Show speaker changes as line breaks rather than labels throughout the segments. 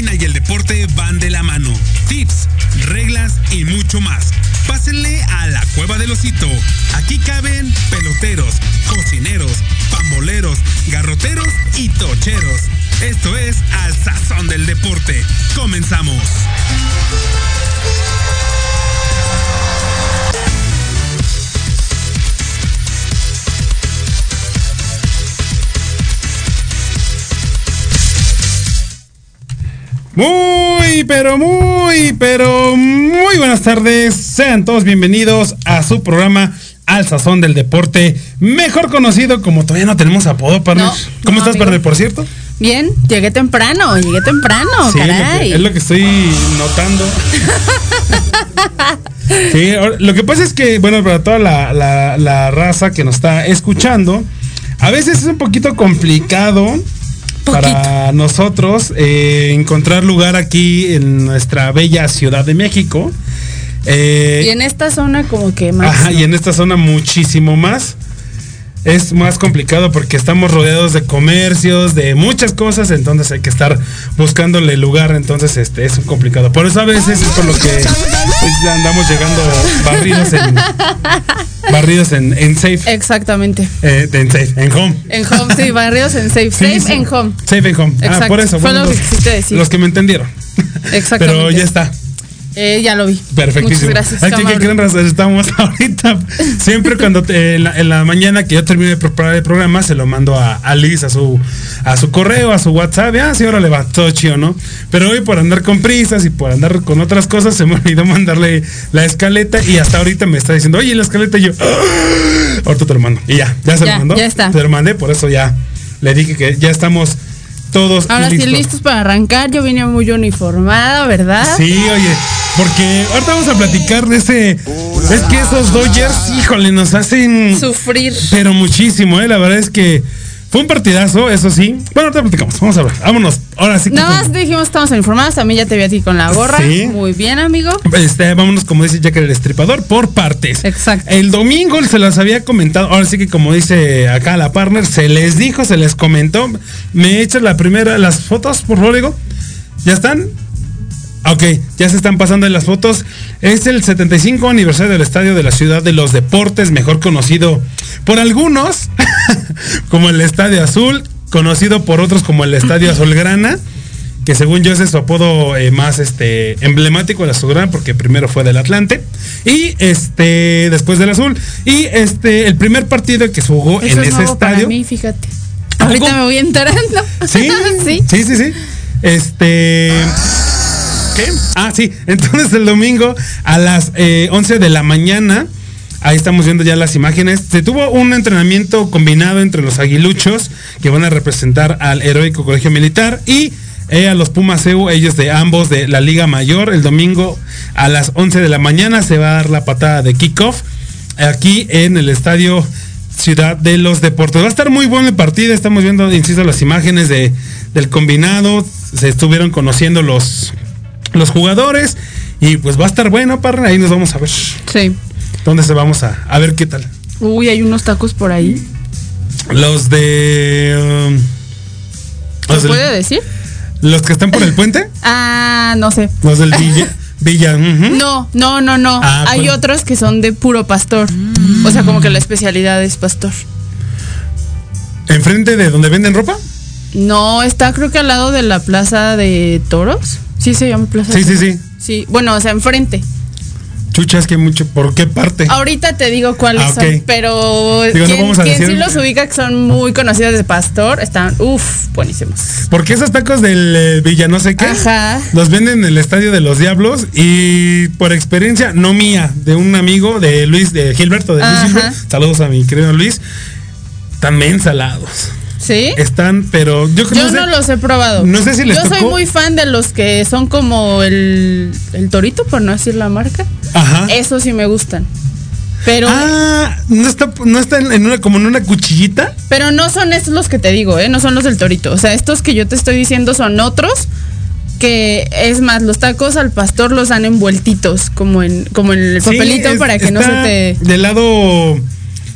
y el
deporte van de la mano. Tips, reglas y mucho más. Pásenle a la cueva del osito. Aquí caben peloteros, cocineros, pamboleros, garroteros y tocheros. Esto es Al Sazón del Deporte. Comenzamos.
Muy, pero muy, pero muy buenas tardes. Sean todos bienvenidos a su programa Al Sazón del Deporte, mejor conocido como todavía no tenemos apodo, partner.
No,
¿Cómo
no,
estás,
amigo.
partner, por cierto?
Bien, llegué temprano, llegué temprano,
Sí, es lo,
caray.
que, es lo que estoy notando. Sí, lo que pasa es que, bueno, para toda la, la- la raza que nos está escuchando, a veces es un poquito complicado para nosotros eh, encontrar lugar aquí en nuestra bella Ciudad de México. Eh,
Y en esta zona como que más.
Ajá, y en esta zona muchísimo más. Es más complicado porque estamos rodeados de comercios, de muchas cosas, entonces hay que estar buscándole lugar, entonces este es complicado. Por eso a veces es por lo que andamos llegando barridos en barridos en, en safe,
Exactamente.
eh, en safe, en home.
En home, sí, barrios en safe. Safe
sí.
en home.
Safe en home. Ah, por eso.
Fue
bueno,
lo que
los,
quisiste decir.
los que me entendieron.
Exactamente.
Pero ya está.
Eh, ya lo vi.
Perfectísimo.
Muchas gracias,
que creen razón, estamos ahorita. Siempre cuando te- en, la, en la mañana que yo termine de preparar el programa, se lo mando a, a Liz, a su, a su correo, a su WhatsApp. Ah, sí, ahora le va todo chido, ¿no? Pero hoy por andar con prisas y por andar con otras cosas, se me olvidó mandarle la escaleta y hasta ahorita me está diciendo, oye, la escaleta y yo. "Ah". Ahorita te lo mando. Y ya, ya se
Ya,
lo mandó.
ya está.
Se lo mandé, por eso ya le dije que ya estamos todos
Ahora
listos.
sí, listos para arrancar. Yo vine muy uniformada, ¿verdad?
Sí, oye, porque ahorita vamos a platicar de ese. Es que esos Dodgers, híjole, nos hacen.
Sufrir.
Pero muchísimo, ¿eh? La verdad es que fue un partidazo, eso sí. Bueno, ahorita platicamos, vamos a ver. Vámonos. Ahora sí que.
Nada más dijimos estamos informados. También ya te vi a ti con la gorra.
Sí.
Muy bien, amigo.
Este, vámonos, como dice Jack el Estripador, por partes.
Exacto.
El domingo se las había comentado. Ahora sí que, como dice acá la partner, se les dijo, se les comentó. Me echas la primera, las fotos, por favor, digo. ¿Ya están? Ok, ya se están pasando las fotos. Es el 75 aniversario del Estadio de la Ciudad de los Deportes, mejor conocido por algunos como el Estadio Azul, conocido por otros como el Estadio Azulgrana, que según yo ese es su apodo eh, más este, emblemático del Azulgrana, porque primero fue del Atlante, y este después del Azul. Y este el primer partido que se jugó
Eso
en
es
ese
nuevo
estadio.
para mí, fíjate.
¿A
Ahorita me voy enterando.
¿Sí?
sí.
Sí, sí, sí. Este. ¿Qué? Ah, sí. Entonces el domingo a las eh, 11 de la mañana. Ahí estamos viendo ya las imágenes. Se tuvo un entrenamiento combinado entre los aguiluchos que van a representar al heroico colegio militar y eh, a los Pumas EU, ellos de ambos de la Liga Mayor. El domingo a las 11 de la mañana se va a dar la patada de kickoff aquí en el estadio Ciudad de los Deportes. Va a estar muy bueno el partido. Estamos viendo, insisto, las imágenes de, del combinado. Se estuvieron conociendo los, los jugadores. Y pues va a estar bueno, parra. Ahí nos vamos a ver.
Sí.
¿Dónde se vamos a, a ver qué tal?
Uy, hay unos tacos por ahí.
Los de. um,
¿Se
los, del-
puede decir?
los que están por el puente.
Ah, no sé.
Los del Villa. Villa.
No, no, no, no.
Ah,
Hay otros que son de puro pastor. O sea, como que la especialidad es pastor.
Enfrente de donde venden ropa.
No, está creo que al lado de la plaza de toros. Sí se llama plaza.
Sí,
de
sí,
Toros.
sí.
Sí, bueno, o sea, enfrente.
Chucha, es que mucho. ¿Por qué parte?
Ahorita te digo cuáles
Ah,
son, pero
Digo,
quien, sí los ubica que son muy conocidos de pastor, están, uff, buenísimos.
Porque esos tacos del eh, Villa no sé qué
Ajá.
los venden en el Estadio de los Diablos y por experiencia, no mía, de un amigo de Luis, de Gilberto, de Luis. Gilbert, saludos a mi querido Luis, también salados.
¿Sí?
Están, pero yo creo
Yo
no sé-
no los he probado.
no sé si les
Yo soy muy fan de los que son como el, el torito, por no decir la marca.
Ajá.
Esos sí me gustan. Pero,
Ah, no está, no está en una, como en una cuchillita.
pero no son estos los que te digo, ¿eh? No son los del torito. O sea, estos que yo te estoy diciendo son otros que es más, los tacos al pastor los dan envueltitos, como en, como en el
Sí,
papelito
es-
para que no se te.
Del lado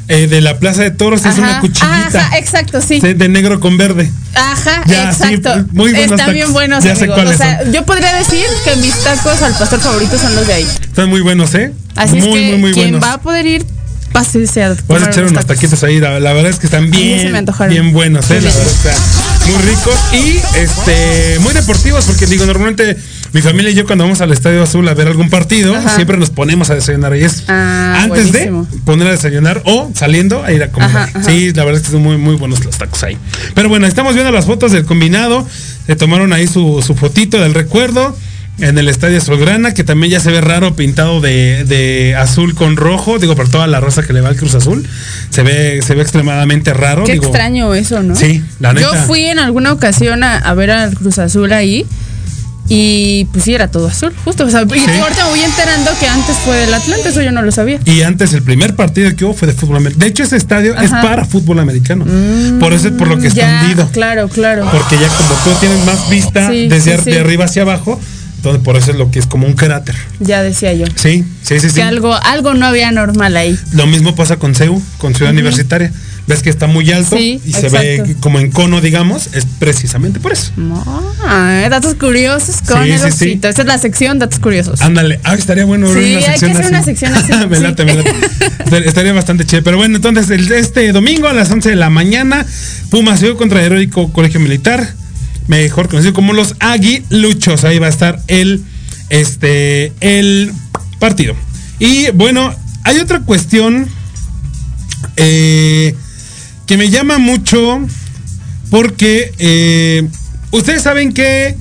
eh, de la Plaza de Toros es una cuchillita.
Ajá, exacto, sí.
de, negro con verde.
Ajá,
Ya, sí,
exacto.
muy buenos
Están
tacos.
bien buenos,
Ya sé
amigos.
cuáles
O sea,
son.
yo podría decir que mis tacos al pastor favoritos son los de ahí.
Están muy buenos, ¿eh?
Así
muy,
es que
muy, muy
quien
buenos.
va a poder ir, pásese a comer
echar
unos tacos.
taquitos ahí. La, la verdad es que están bien, bien buenos, ¿eh? La verdad, muy ricos y este muy deportivos porque digo, normalmente mi familia y yo cuando vamos al Estadio Azul a ver algún partido,
Ajá.
siempre nos ponemos a desayunar ahí. Es
Ah,
antes
buenísimo.
de poner a desayunar o saliendo a ir a comer.
Ajá,
ahí.
ajá.
Sí, la verdad es que son muy, muy buenos los tacos ahí. Pero bueno, estamos viendo las fotos del combinado. Se tomaron ahí su, su fotito del recuerdo. En el estadio Azulgrana, que también ya se ve raro pintado de, de azul con rojo, digo, por toda la rosa que le va al Cruz Azul, se ve, se ve extremadamente raro.
Qué
digo,
extraño eso, ¿no?
Sí, la neta.
Yo fui en alguna ocasión a, a ver al Cruz Azul ahí y pues sí, era todo azul, justo. O sea, y ahorita me voy enterando que antes fue del Atlante, eso yo no lo sabía.
Y antes el primer partido que hubo fue de fútbol americano. De hecho, ese estadio es para fútbol americano. por eso es por lo que está
Ya,
hundido.
Claro, claro.
Porque ya como tú tienes más vista
Sí,
desde
sí, sí.
de arriba hacia abajo, entonces por eso es lo que es como un cráter.
Ya decía yo.
Sí, sí, sí, sí.
Que algo, algo no había normal ahí.
Lo mismo pasa con CEU, con Ciudad Universitaria. Ves que está muy alto
Sí,
y se ve como en cono, digamos, es precisamente por eso.
Ah, datos curiosos con
Sí,
el
sí.
Esta es la sección datos curiosos.
Ándale, ah, estaría bueno ver
Sí,
una
hay que hacer
así.
una sección así,
me late, me late. Estaría bastante chévere. Pero bueno, entonces el- este domingo a las 11 de la mañana, Pumas Ciudad contra Heroico Colegio Militar, mejor conocido como los Aguiluchos. Ahí va a estar el, este, el partido. Y bueno, hay otra cuestión eh, que me llama mucho porque eh, ustedes saben que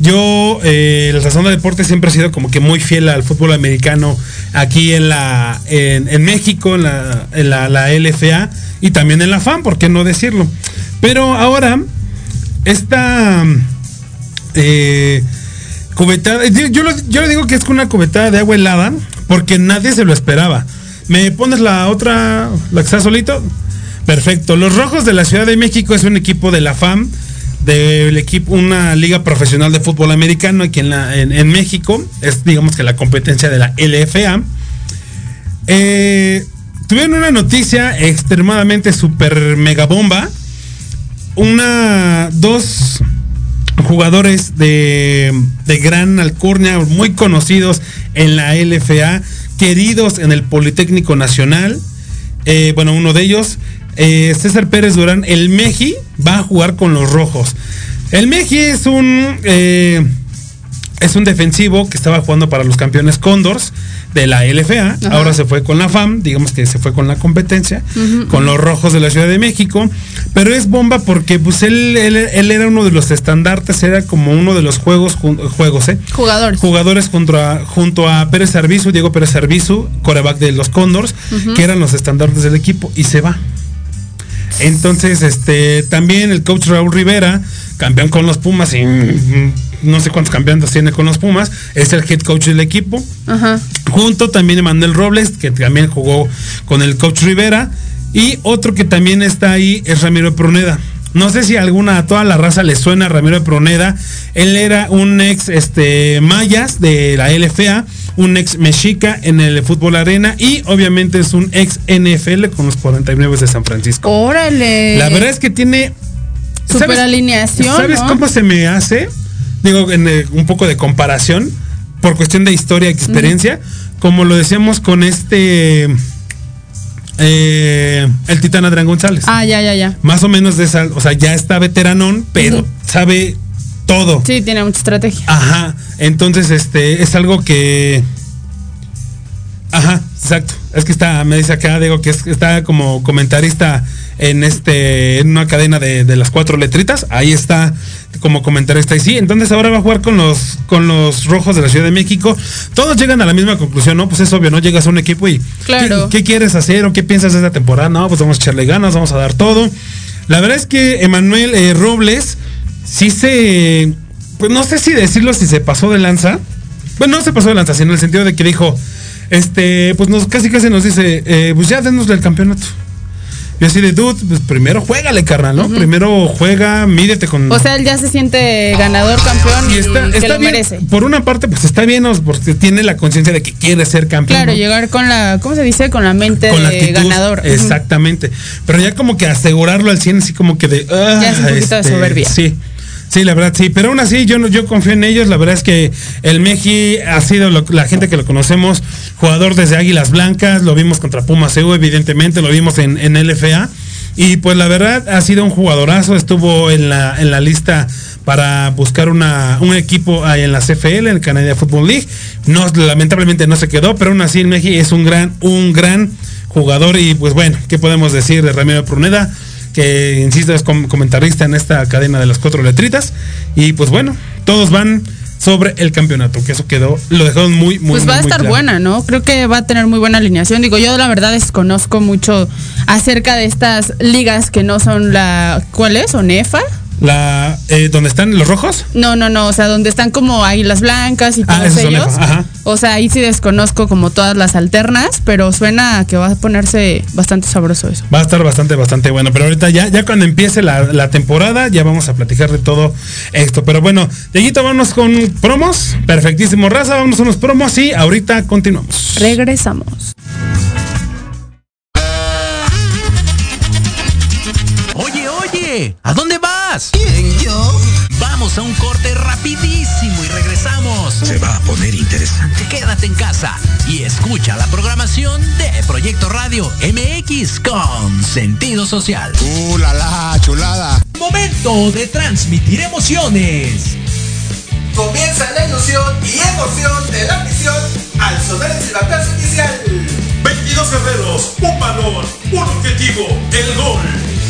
yo, eh, la razón de deporte siempre he sido como que muy fiel al fútbol americano aquí en la en, en México, en, la, en la, la LFA y también en la FAM, ¿por qué no decirlo? Pero ahora, esta eh, yo, lo- yo le digo que es una cubetada de agua helada porque nadie se lo esperaba. ¿Me pones la otra, la que está solito? Perfecto. Los Rojos de la Ciudad de México es un equipo de la FAM, del equipo, una liga profesional de fútbol americano aquí en, en México. Es digamos que la competencia de la LFA. Eh, tuvieron una noticia extremadamente super mega bomba. Una, dos jugadores de, de gran alcurnia, muy conocidos en la LFA, queridos en el Politécnico Nacional. Eh, bueno, uno de ellos, eh, César Pérez Durán, el Meji, va a jugar con los rojos. El Meji es un. eh, es un defensivo que estaba jugando para los campeones Condors de la LFA.
Ajá.
Ahora se fue con la FAM, digamos que se fue con la competencia, con los rojos de la Ciudad de México. Pero es bomba porque pues él, él, él era uno de los estandartes, era como uno de los juegos, juegos, ¿eh?
Jugadores.
jugadores junto a, junto a Pérez Arbizu, Diego Pérez Arbizu, coreback de los Condors, que eran los estandartes del equipo, y se va. Entonces, este, también el coach Raúl Rivera, campeón con los Pumas y mm, no sé cuántos campeonatos tiene con los Pumas, es el head coach del equipo.
Ajá.
Junto también Emanuel Robles, que también jugó con el coach Rivera. Y otro que también está ahí es Ramiro Pruneda. No sé si a alguna, a toda la raza le suena Ramiro Pruneda. Él era un ex este, Mayas de la LFA, un ex Mexica en el fútbol arena y obviamente es un ex NFL con los 49 de San Francisco.
Órale.
La verdad es que tiene.
Super
¿sabes-
alineación,
¿Sabes
¿no?
cómo se me hace? Digo, en eh, un poco de comparación, por cuestión de historia y experiencia, como lo decíamos con este. eh, el Titán Adrián González.
Ah, ya, ya, ya.
Más o menos de esa. O sea, ya está veteranón, pero sabe todo.
Sí, tiene mucha estrategia.
Ajá. Entonces, este, es algo que. Ajá, exacto. Es que está, me dice acá, digo que es- está como comentarista en este, en una cadena de, de las cuatro letritas. Ahí está como comentarista. Y sí, entonces ahora va a jugar con los, con los rojos de la Ciudad de México. Todos llegan a la misma conclusión, ¿no? Pues es obvio, ¿no? Llegas a un equipo y.
Claro.
¿qué, qué quieres hacer o qué piensas de esta temporada? No, pues vamos a echarle ganas, vamos a dar todo. La verdad es que Emanuel eh, Robles sí se. Pues no sé si decirlo si se pasó de lanza. Bueno, no se pasó de lanza, sino en el sentido de que dijo, este, pues nos casi casi nos dice, eh, pues ya denosle el campeonato. Yo así de dude, pues primero juégale, carnal, ¿no? Primero juega, mídete con.
O sea, él ya se siente ganador, campeón y,
y está,
que
está
lo
bien.
merece.
Por una parte, pues está bien, porque tiene la conciencia de que quiere ser campeón.
Claro,
¿no?
llegar con la, ¿cómo se dice? Con la mente
con la
de
actitud,
ganador.
Exactamente. Pero ya como que asegurarlo al 100, así como que de. ah,
Ya es un poquito de soberbia.
Sí. Sí, la verdad, sí. Pero aún así, yo, yo confío en ellos. La verdad es que el Meji ha sido la gente que lo conocemos, jugador desde Águilas Blancas. Lo vimos contra Pumas EU, evidentemente. Lo vimos en, en LFA. Y pues la verdad ha sido un jugadorazo. Estuvo en la, en la lista para buscar una, un equipo en la CFL, en el Canadian Football League. No, lamentablemente no se quedó, pero aún así el Meji es un gran, un gran jugador. Y pues bueno, ¿qué podemos decir de Ramiro Pruneda? Que insisto es com- comentarista en esta cadena de las cuatro letritas y pues bueno todos van sobre el campeonato que eso quedó lo dejaron muy muy
Pues va a estar
claro.
buena, ¿no? Creo que va a tener muy buena alineación. Digo, yo la verdad desconozco mucho acerca de estas ligas que no son la. ¿Cuál es? ¿Onefa?
La eh, donde están los rojos
No, no, no. O sea, donde están como águilas blancas y
Ah,
todos ellos.
Ajá.
O sea, ahí sí desconozco como todas las alternas, pero suena que va a ponerse bastante sabroso eso.
va a estar bastante bastante bueno pero ahorita ya ya cuando empiece la, la temporada ya vamos a platicar de todo esto pero bueno Dieguito vamos con promos perfectísimo raza vamos a unos promos y ahorita continuamos
Regresamos.
¿A dónde vas?
¿Quién, yo?
Vamos a un corte rapidísimo y regresamos.
Se va a poner interesante.
Quédate en casa y escucha la programación de Proyecto Radio MX con sentido social.
¡Uh, la, la, chulada!
Momento de transmitir emociones.
Comienza la ilusión y emoción de la misión al sonar el silbatazo inicial.
22 guerreros, un balón, un objetivo, el gol.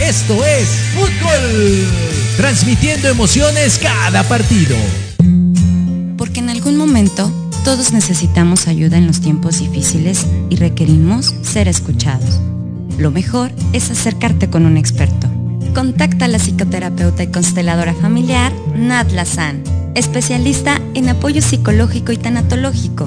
Esto es Fútbol. Transmitiendo emociones cada partido.
Porque en algún momento todos necesitamos ayuda en los tiempos difíciles y requerimos ser escuchados. Lo mejor es acercarte con un experto. Contacta a la psicoterapeuta y consteladora familiar Natla San, especialista en apoyo psicológico y tanatológico.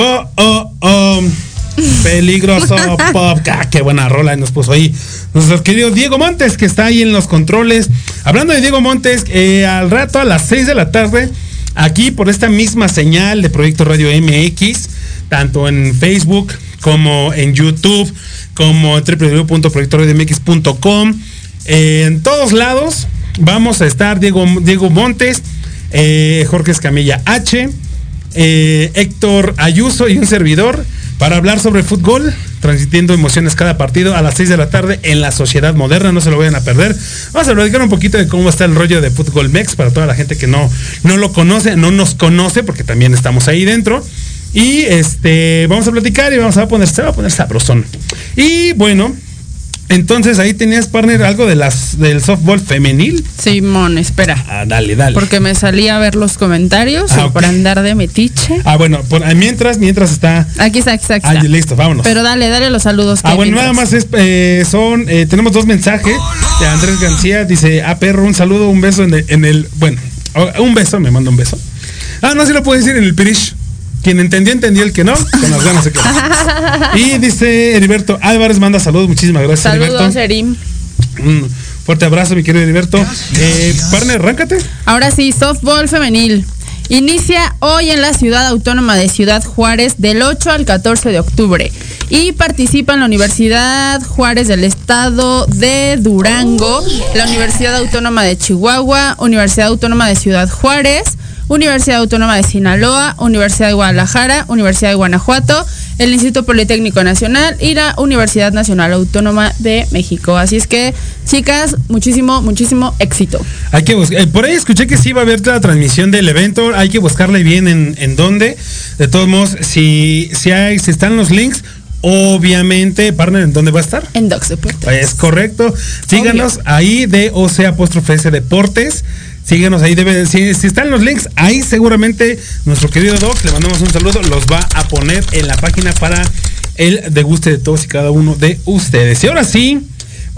Oh, oh, oh. Peligroso pop. Ah, qué buena rola nos puso ahí. Nuestro querido Diego Montes, que está ahí en los controles. Hablando de Diego Montes, eh, al rato a las 6 de la tarde, aquí por esta misma señal de Proyecto Radio MX, tanto en Facebook como en YouTube, como en www.proyectoradiomx.com. Eh, en todos lados vamos a estar Diego, Diego Montes, eh, Jorge Escamilla H, eh, Héctor Ayuso y un servidor para hablar sobre fútbol transmitiendo emociones cada partido a las 6 de la tarde en la Sociedad Moderna, no se lo vayan a perder. Vamos a platicar un poquito de cómo está el rollo de Fútbol Mex para toda la gente que no, no lo conoce, no nos conoce, porque también estamos ahí dentro. Y este, vamos a platicar y vamos a poner, se va a poner sabrosón. Y bueno, entonces ahí tenías, partner, algo de las del softball femenil.
Simón, espera.
Ah, dale, dale.
Porque me salí a ver los comentarios
Ah,
y por andar de metiche.
Ah, bueno, por- ah, mientras, mientras está.
Aquí está, aquí está, aquí
Ah, listo, vámonos.
Pero dale, dale los saludos.
Ah, bueno,
mientras.
nada más es, eh, son, eh, tenemos dos mensajes de Andrés García, dice, ah, perro, un saludo, un beso en el, en el- bueno, oh, un beso, me manda un beso. Ah, no, sí lo puedo decir en el Pirish. Quien entendió, entendió, el que no, con las ganas se quedó. Y dice Heriberto Álvarez, manda saludos, muchísimas gracias,
Saludos,
Heriberto.
Erim.
Un fuerte abrazo, mi querido Heriberto. Eh, partner, arráncate.
Ahora sí, softball femenil. Inicia hoy en la ciudad autónoma de Ciudad Juárez del 8 al 14 de octubre y participa en la Universidad Juárez del Estado de Durango, la Universidad Autónoma de Chihuahua, Universidad Autónoma de Ciudad Juárez, Universidad Autónoma de Sinaloa, Universidad de Guadalajara, Universidad de Guanajuato, el Instituto Politécnico Nacional y la Universidad Nacional Autónoma de México. Así es que, chicas, muchísimo, muchísimo éxito.
Hay que buscar, eh, por ahí escuché que sí va a haber la transmisión del evento, hay que buscarle bien en, en dónde. De todos modos, si, si hay, si están los links, obviamente, partner, ¿en dónde va a estar?
En Docs Deportes.
Es correcto. Síganos ahí de OC apóstrofe S Deportes. Síganos ahí, debe, si, si están los links, ahí seguramente nuestro querido Doc, le mandamos un saludo, los va a poner en la página para el deguste de todos y cada uno de ustedes. Y ahora sí,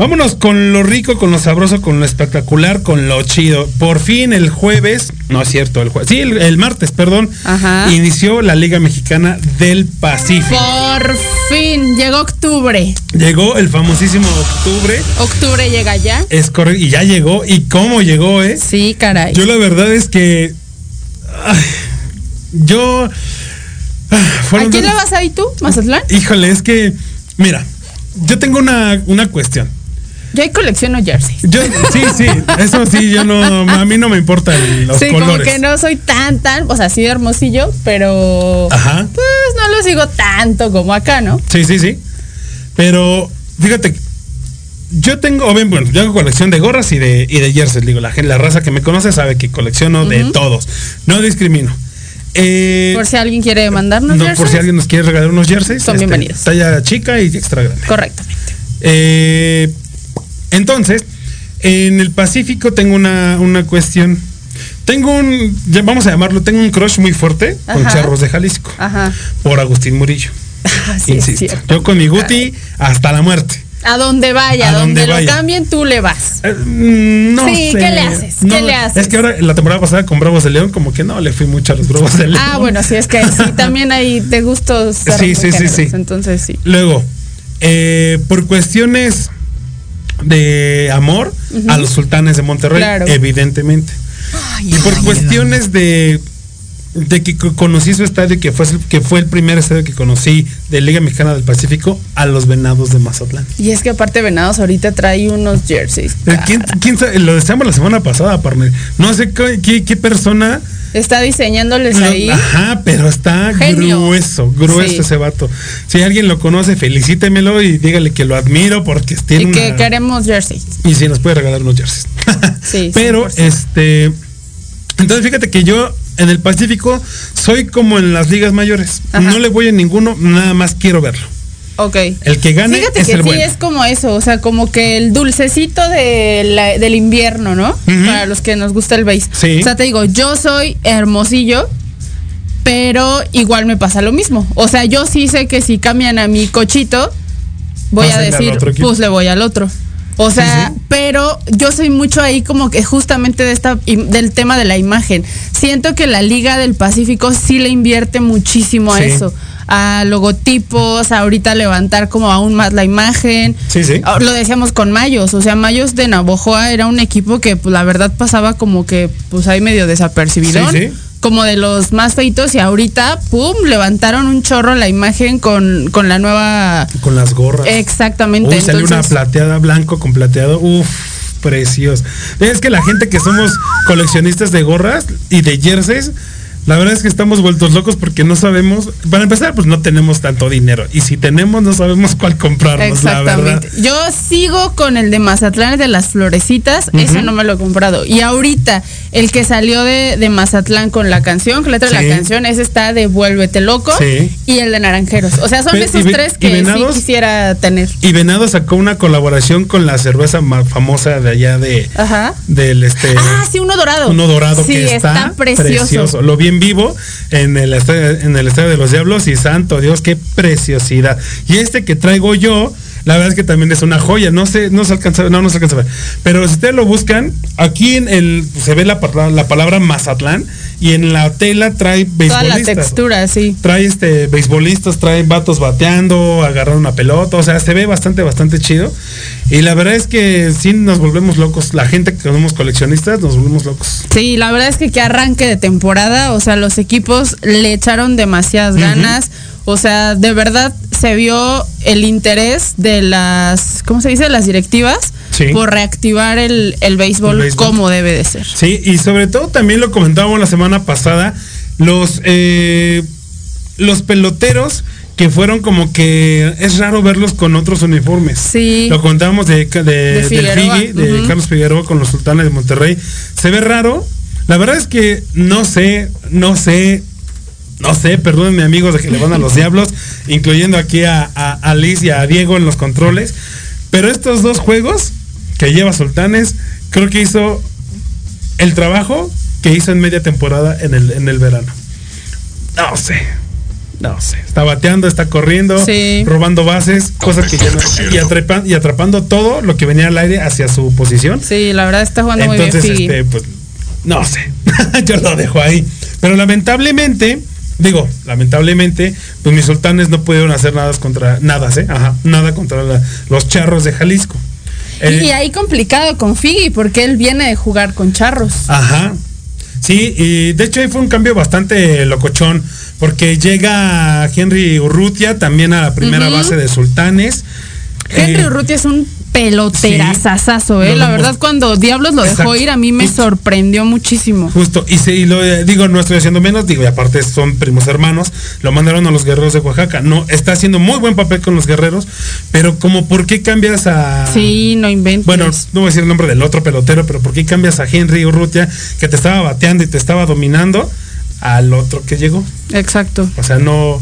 vámonos con lo rico, con lo sabroso, con lo espectacular, con lo chido. Por fin el jueves, no es cierto, el jueves, sí, el, el martes, perdón,
Ajá.
inició la Liga Mexicana del Pacífico.
Por fin, llegó octubre.
Llegó el famosísimo octubre.
Octubre llega ya.
Es correcto, y ya llegó. ¿Y cómo llegó, eh?
Sí, caray.
Yo la verdad es que. ay, yo. ah,
¿A quién le vas ahí tú, Mazatlán?
Híjole, es que. Mira, yo tengo una, una cuestión.
Yo ahí colecciono jerseys.
Yo, sí, sí, eso sí, yo no. A mí no me importan los
sí, como
colores.
que no soy tan, tan, o sea, sí de hermosillo, pero
Ajá.
pues no lo sigo tanto como acá, ¿no?
Sí, sí, sí. Pero, fíjate, yo tengo, o bien, bueno, yo hago colección de gorras y de, y de jerseys. Digo, la, gente, la raza que me conoce sabe que colecciono de todos. No discrimino. Eh,
Por si alguien quiere mandarnos
no,
jerseys.
por si alguien nos quiere regalar unos jerseys. este,
Son bienvenidos.
Talla chica y extra grande.
Correctamente.
Eh, entonces, en el Pacífico tengo una, una cuestión. Tengo un, vamos a llamarlo, tengo un crush muy fuerte con. Charros de Jalisco.
Ajá.
Por Agustín Murillo.
Así es
Insisto. Yo con mi Guti hasta la muerte.
A donde vaya,
A
donde,
donde
lo
vaya.
cambien, tú le vas.
Eh, mm, no
Sí,
sé.
¿qué le haces? ¿Qué
No,
le haces?
Es que ahora, la temporada pasada con Bravos de León, como que no le fui mucho a los Bravos de León.
Ah, bueno, sí, es que sí, también hay de gustos.
Sí, sí, sí, sí.
Entonces sí.
Luego, eh, por cuestiones de amor a los sultanes de Monterrey,
Claro.
evidentemente. y por cuestiones de, de que co- conocí su estadio, que fue, que fue el primer estadio que conocí de Liga Mexicana del Pacífico, a los Venados de Mazatlán.
Y es que aparte Venados ahorita trae unos jerseys.
Eh, ¿Quién, quién sabe? Lo decíamos la semana pasada, partner. No sé qué, qué- qué persona.
Está diseñándoles ahí.
Ajá, pero está
Genio.
grueso, grueso
Sí.
ese vato. Si alguien lo conoce, felicítemelo y dígale que lo admiro porque tiene
Y que
una-
queremos jerseys.
Y si nos puede regalar unos jerseys.
Sí,
Pero,
100%.
este. Entonces, fíjate que yo en el Pacífico soy como en las ligas mayores.
Ajá.
No le voy a ninguno, nada más quiero verlo.
Ok.
El que gane
Fíjate
es
que
el
sí
bueno.
es como eso, o sea, como que el dulcecito de la- del invierno, ¿no? Para los que nos gusta el base.
Sí.
O sea, te digo, yo soy hermosillo, pero igual me pasa lo mismo. O sea, yo sí sé que si cambian a mi cochito, voy a decir, pues le voy al otro. O sea,
Sí,
pero yo soy mucho ahí como que justamente de esta del tema de la imagen. Siento que la Liga del Pacífico sí le invierte muchísimo a eso, a logotipos, a ahorita levantar como aún más la imagen.
Sí, sí.
Ah, Lo decíamos con Mayos, o sea, Mayos de Navojoa era un equipo que pues la verdad pasaba como que pues ahí medio desapercibidón.
Sí, sí.
Como de los más feitos y ahorita, pum, levantaron un chorro la imagen con, con la nueva...
Con las gorras.
Exactamente.
Uy, salió una
entonces-
plateada blanco con plateado. Uf, precioso. Es que la gente que somos coleccionistas de gorras y de jerseys, La verdad es que estamos vueltos locos porque no sabemos, para empezar, pues no tenemos tanto dinero. Y si tenemos, no sabemos cuál comprarnos, la verdad.
Yo sigo con el de Mazatlán, el de las florecitas. Ese no me lo he comprado. Y ahorita, el que salió de, de Mazatlán con la canción, la letra de
Sí.
la canción, ese está de Vuélvete Loco.
Sí.
Y el de Naranjeros. O sea, son esos
ve-
tres que sí
Venados.
quisiera tener.
Y Venado sacó una colaboración con la cerveza más famosa de allá de
Ajá.
del este
Ah, sí, uno dorado.
uno dorado
sí,
que está,
precioso.
Lo vi vivo en el estadio, en el estadio de los Diablos y santo Dios, qué preciosidad. Y este que traigo yo, la verdad es que también es una joya. No sé, no se alcanza, no, no se alcanza a ver. Pero si ustedes lo buscan, aquí en el se ve la, la palabra Mazatlán y en la tela trae
Toda la
beisbolistas.
textura, sí.
Trae este beisbolistas, trae vatos bateando, agarrando una pelota, o sea, se ve bastante, bastante chido. Y la verdad es que sí nos volvemos locos. La gente que somos coleccionistas nos volvemos locos.
Sí, la verdad es que que arranque de temporada, o sea, los equipos le echaron demasiadas ganas. O sea, de verdad se vio el interés de las, ¿cómo se dice? Las directivas
Sí.
por reactivar el, el béisbol,
El béisbol.
como debe de ser.
Sí, y sobre todo también lo comentábamos la semana pasada, los, eh, los peloteros que fueron como que es raro verlos con otros uniformes.
Sí.
Lo contábamos de, de,
Figueroa,
de. Carlos Figueroa con los sultanes de Monterrey. Se ve raro. La verdad es que no sé, no sé, no sé, perdónenme amigos de que le van a los diablos, incluyendo aquí a, a, a Liz y a Diego en los controles. Pero estos dos juegos que lleva Sultanes, creo que hizo el trabajo que hizo en media temporada en el, en el verano. No sé. No sé. Está bateando, está corriendo,
Sí.
robando bases, cosas que ya no. Y, y atrapando todo lo que venía al aire hacia su posición.
Sí, la verdad está jugando
Entonces,
muy bien
este, pues, no sé. Yo lo dejo ahí. Pero lamentablemente, digo, lamentablemente, pues mis sultanes no pudieron hacer nada contra, nada, ¿eh? Ajá, nada contra la- los charros de Jalisco.
Y ahí complicado con Figgy, porque él viene de jugar con charros.
Ajá. Sí, y de hecho ahí fue un cambio bastante locochón, porque llega Henry Urrutia también a la primera base de Sultanes.
Henry
Eh,
Urrutia es un peloterazazazo, ¿eh? La verdad, cuando Diablos lo dejó ir, a mí me sorprendió muchísimo.
Justo, y, y lo eh, digo, no estoy haciendo menos, digo, y aparte son primos hermanos, lo mandaron a los guerreros de Oaxaca. No, está haciendo muy buen papel con los guerreros, pero como por qué cambias a.
Sí, no inventes.
Bueno, no voy a decir el nombre del otro pelotero, pero ¿por qué cambias a Henry Urrutia, que te estaba bateando y te estaba dominando, al otro que llegó?
Exacto.
O sea, no.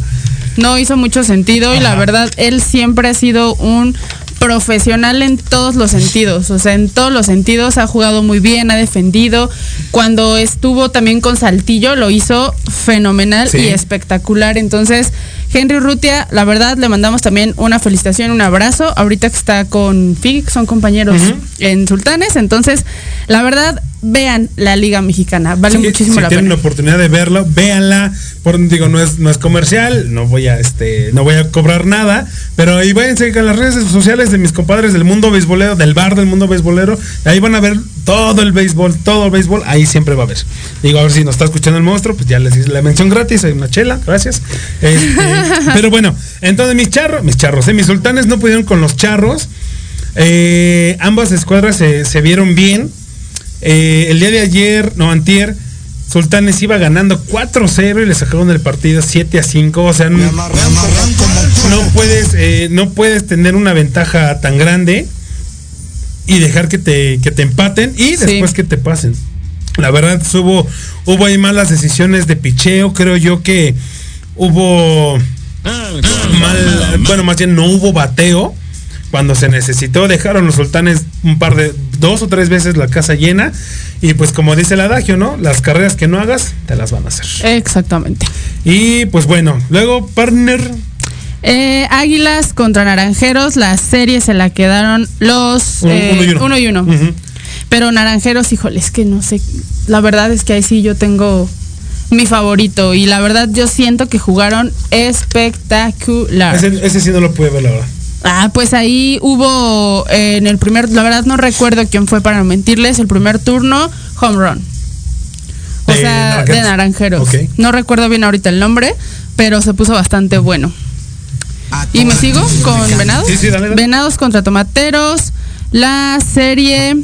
No hizo mucho sentido y la verdad, él siempre ha sido un profesional en todos los sentidos, o sea, en todos los sentidos ha jugado muy bien, ha defendido. Cuando estuvo también con Saltillo lo hizo fenomenal
Sí.
y espectacular. Entonces, Henry Urrutia, la verdad, le mandamos también una felicitación, un abrazo. Ahorita que está con Fig, son compañeros en Sultanes. Entonces, la verdad, vean la Liga Mexicana, vale
Sí,
muchísimo
si
la
tienen
pena.
la oportunidad de verlo, véanla. Por, digo, no es, no es comercial, no voy a este, no voy a cobrar nada, pero ahí váyanse a las redes sociales de mis compadres del mundo beisbolero, del bar del mundo beisbolero, ahí van a ver todo el béisbol, todo el béisbol, ahí siempre va a haber. Digo, a ver si nos está escuchando el monstruo, pues ya les hice la mención gratis, hay una chela, gracias. Este, pero bueno, entonces mis charros, mis charros, eh, mis sultanes no pudieron con los charros. Eh, ambas escuadras se, se vieron bien. Eh, el día de ayer, no antier, Sultanes iba ganando 4-0 y le sacaron el partido 7 a 5. O sea, no, no puedes, eh, no puedes tener una ventaja tan grande y dejar que te, que te empaten y
Sí.
después que te pasen. La verdad, hubo, hubo ahí malas decisiones de picheo. Creo yo que hubo mal, bueno, más bien no hubo bateo cuando se necesitó. Dejaron los sultanes un par de, dos o tres veces la casa llena. Y pues como dice el adagio, ¿no? Las carreras que no hagas, te las van a hacer.
Exactamente.
Y pues bueno, luego partner.
Eh, Águilas contra Naranjeros, la serie se la quedaron los
Uno-
eh,
uno y uno.
uno y uno.
Ujú.
Pero Naranjeros, híjole, es que no sé. La verdad es que ahí sí yo tengo mi favorito. Y la verdad yo siento que jugaron espectacular.
Ese, ese sí no lo pude ver, la verdad.
Ah, pues ahí hubo eh, en el primer, la verdad no recuerdo quién fue para no mentirles, el primer turno, home run. O
De
sea,
Naranjeros.
de naranjeros. No recuerdo bien ahorita el nombre, pero se puso bastante bueno. Y me sigo con Venados.
Sí, sí, dale, dale.
Venados contra Tomateros. La serie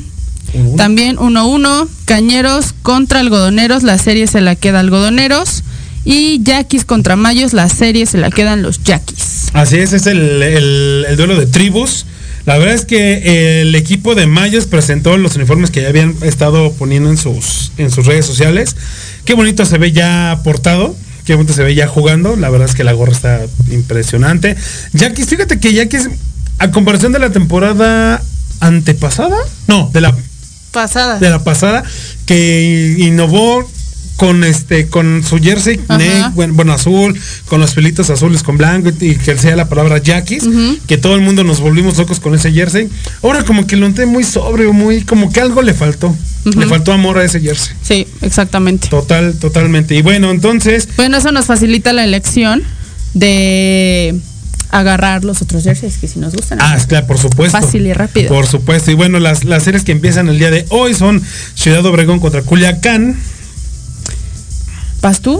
También 1-1, Cañeros contra Algodoneros, la serie se la queda Algodoneros. Y Yaquis contra Mayos, la serie se la quedan los Yaquis.
Así es, es el, el- el duelo de tribus. La verdad es que el equipo de Mayos presentó los uniformes que ya habían estado poniendo en sus, en sus redes sociales. Qué bonito se ve ya portado. Qué bonito se ve ya jugando. La verdad es que la gorra está impresionante. Yaquis, fíjate que Yaquis, a comparación de la temporada antepasada, no, de la
Pasada.
de la pasada que innovó con este con su jersey bueno, bueno, azul con los pelitos azules con blanco y que sea la palabra Yaquis que todo el mundo nos volvimos locos con ese jersey ahora como que lo noté muy sobrio muy como que algo le faltó le faltó amor a ese jersey
Sí, exactamente.
total totalmente y bueno entonces
Bueno, eso nos facilita la elección de agarrar los otros jerseys que si nos gustan.
Ah, claro, por supuesto.
Fácil y rápido.
Por supuesto. Y bueno, las, las series que empiezan el día de hoy son Ciudad Obregón contra Culiacán.
¿Vas tú?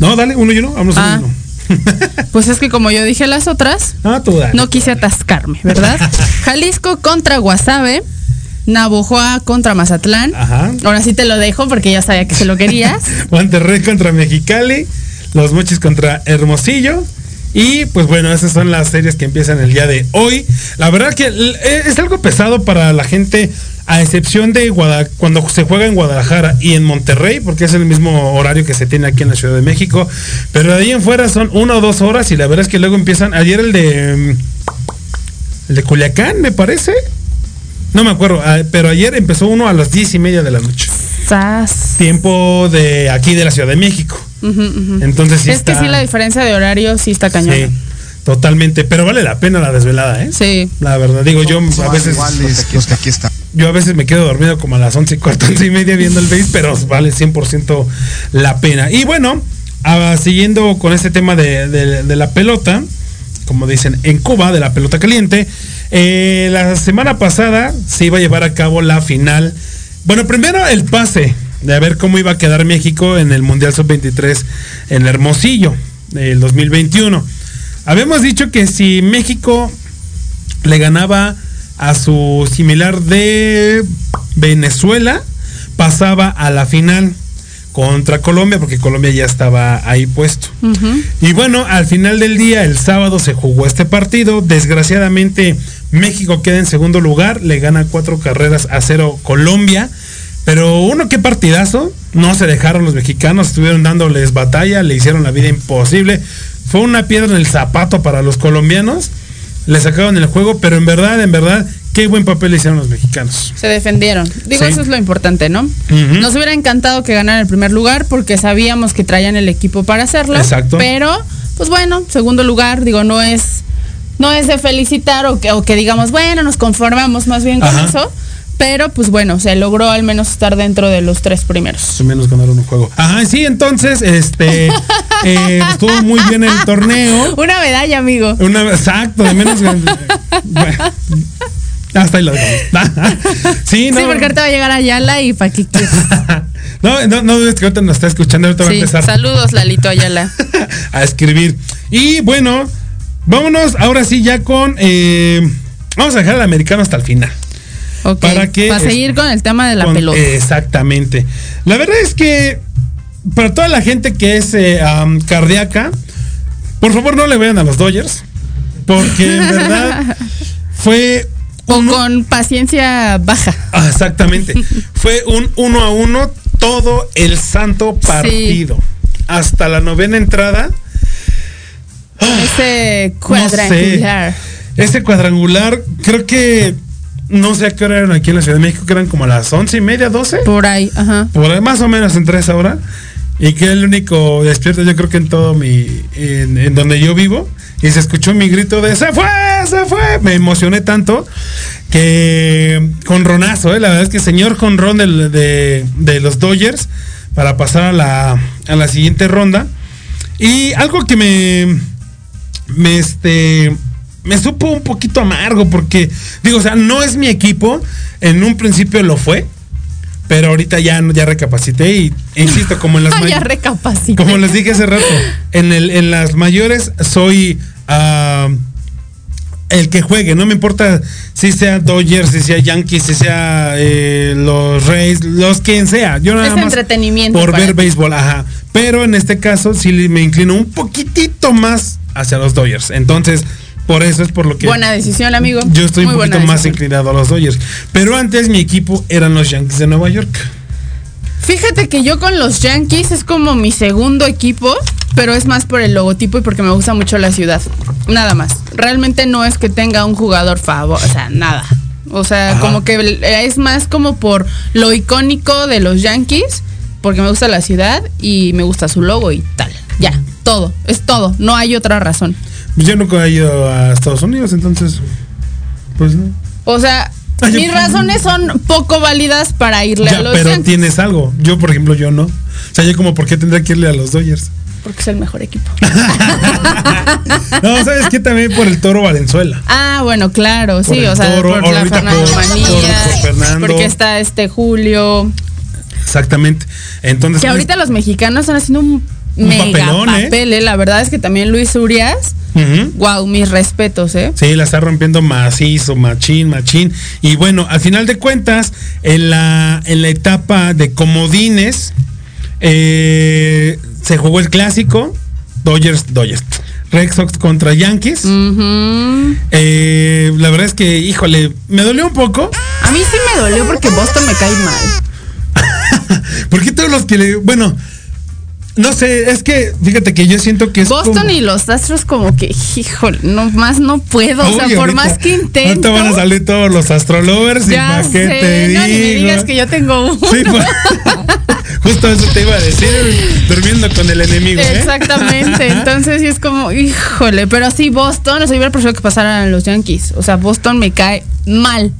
No, dale, uno y uno. Vamos
Ah.
uno.
Pues es que como yo dije las otras,
Ah, tú dale.
no quise atascarme, ¿verdad? Jalisco contra Guasave, Navojoa contra Mazatlán.
Ajá.
Ahora sí te lo dejo porque ya sabía que se lo querías.
Monterrey contra Mexicali, Los Mochis contra Hermosillo. Y pues bueno, esas son las series que empiezan el día de hoy. La verdad que eh, es algo pesado para la gente, a excepción de Guada- cuando se juega en Guadalajara y en Monterrey, porque es el mismo horario que se tiene aquí en la Ciudad de México. Pero de ahí en fuera son una o dos horas y la verdad es que luego empiezan. Ayer el de. mm, El de Culiacán, me parece. No me acuerdo, ah, pero ayer empezó uno a las diez y media de la noche.
Sas.
Tiempo de aquí de la Ciudad de México. Entonces sí
es que sí, la diferencia de horario sí está cañón.
Sí, totalmente. Pero vale la pena la desvelada, ¿eh?
Sí.
La verdad, digo, yo a veces.
iguales los que aquí están.
Yo a veces me quedo dormido como a las once y cuarto, once y media viendo el base, pero vale 100% la pena. Y bueno, siguiendo con este tema de, de- la pelota, como dicen en Cuba, de la pelota caliente, eh, la semana pasada se iba a llevar a cabo la final. Bueno, primero el pase de a ver cómo iba a quedar México en el Mundial Sub-23 en Hermosillo del 2021. Habíamos dicho que si México le ganaba a su similar de Venezuela, pasaba a la final contra Colombia, porque Colombia ya estaba ahí puesto. Y bueno, al final del día, el sábado se jugó este partido. Desgraciadamente, México queda en segundo lugar, le gana cuatro carreras a cero Colombia. Pero uno, qué partidazo. No se dejaron los mexicanos, estuvieron dándoles batalla, le hicieron la vida imposible. Fue una piedra en el zapato para los colombianos. Le sacaron el juego, pero en verdad, en verdad, qué buen papel le hicieron los mexicanos.
Se defendieron. Digo,
Sí.
eso es lo importante, ¿no? Nos hubiera encantado que ganaran el primer lugar porque sabíamos que traían el equipo para hacerlo.
Exacto.
Pero, pues bueno, segundo lugar, digo, no es, no es de felicitar o que, o que digamos, bueno, nos conformamos más bien con
Ajá.
eso. Pero, pues bueno, se logró al menos estar dentro de los tres primeros.
O menos ganaron un juego. Ajá, sí, entonces, este, eh, estuvo muy bien el torneo.
Una medalla, amigo.
Una, exacto, de menos. bueno, hasta ahí lo dejamos. sí, no.
Sí, porque ahorita va a llegar Ayala y pa' qué quieres.
no, no, no, es que ahorita nos está escuchando, ahorita va a
Sí,
empezar
saludos, Lalito Ayala.
a escribir. Y bueno, vámonos ahora sí ya con. eh, vamos a dejar al americano hasta el final. Para que,
Para seguir con el tema de la
Con-
pelota.
Exactamente. La verdad es que para toda la gente que es eh, cardíaca, por favor no le vean a los Dodgers, porque en verdad fue
o con paciencia baja.
Ah, exactamente. Fue un uno a uno todo el santo partido. Hasta la novena entrada.
Ese
No
cuadrangular.
sé. Ese cuadrangular, creo que no sé a qué hora eran aquí en la Ciudad de México, que eran como a las once y media, doce.
Por ahí, ajá.
Por ahí, más o menos entre esa hora. Y que el único despierto, yo creo que en todo mi. En, en donde yo vivo. Y se escuchó mi grito de ¡Se fue! ¡Se fue! Me emocioné tanto que. Con Ronazo, ¿eh? La verdad es que señor Conron del- de, de los Dodgers. Para pasar a la, a la siguiente ronda. Y algo que me. Me este. Me supo un poquito amargo porque, digo, o sea, no es mi equipo. En un principio lo fue. Pero ahorita ya, ya recapacité y e insisto, como en las
ya recapacité.
como les dije hace rato, en, el, en las mayores soy ah, el que juegue, no me importa si sea Dodgers, si sea Yankees, si sea eh, los Rays, los quien sea. Yo nada
Es
más
entretenimiento
por ver
ti.
béisbol, ajá. Pero en este caso sí me inclino un poquitito más hacia los Dodgers. Entonces, por eso es por lo que
Buena decisión, amigo.
yo estoy
Muy
un poquito más inclinado a los Dodgers. Pero antes mi equipo eran los Yankees de Nueva York.
Fíjate que yo con los Yankees es como mi segundo equipo, pero es más por el logotipo y porque me gusta mucho la ciudad. Nada más. Realmente no es que tenga un jugador favor, o sea, nada. O sea,
Ajá.
como que es más como por lo icónico de los Yankees, porque me gusta la ciudad y me gusta su logo y tal. Ya, todo, es todo, no hay otra razón.
Yo nunca he ido a Estados Unidos, entonces, pues no.
O sea,
Ay, yo-
mis razones son poco válidas para irle a los
pero
Yankees,
tienes algo. Yo, por ejemplo, yo no. O sea, yo como, ¿por qué tendría que irle a los Dodgers?
porque es el mejor equipo.
No, ¿sabes qué? También por el Toro Valenzuela.
Ah, bueno, claro,
Por
sí, o sea,
Toro,
por la Fernando
por-
Manilla,
por- por Fernando.
porque está este Julio,
Exactamente. Entonces,
que ahorita los mexicanos están haciendo un,
Un
mega
papelón, ¿eh?
papel, ¿eh? la verdad es que también Luis Urias,
Ujú.
wow, mis respetos, ¿eh?
Sí, la está rompiendo macizo, machín, machín. Y bueno, al final de cuentas, en la, en la etapa de comodines, eh, se jugó el clásico, Dodgers, Dodgers. Red Sox contra Yankees. Eh, la verdad es que, híjole, me dolió un poco.
A mí sí me dolió porque Boston me cae mal.
Porque todos los que le. Bueno, no sé, es que fíjate que yo siento que es.
Boston
como-
y los Astros como que, híjole, no más no puedo, o sea, por
ahorita-
más que intento.
Ahorita van a salir todos los astrolovers y para qué te
no, ni me
digo.
digas que yo tengo uno.
Sí, pues, justo eso te iba a decir, durmiendo con el enemigo, ¿eh?
Exactamente, entonces sí es como, híjole, pero sí, Boston, o sea, yo hubiera preferido que pasaran los Yankees. O sea, Boston me cae mal.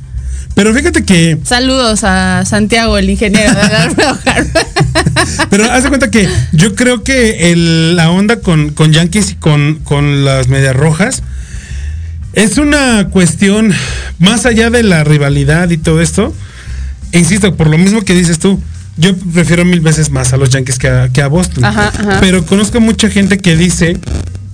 Pero fíjate que,
Saludos a Santiago, el ingeniero de hogar.
pero haz de cuenta que yo creo que el- la onda con, con Yankees y con, con las medias rojas es una cuestión más allá de la rivalidad y todo esto. Insisto, por lo mismo que dices tú, yo prefiero mil veces más a los Yankees que a, que a Boston.
Ajá, ajá.
Pero conozco mucha gente que dice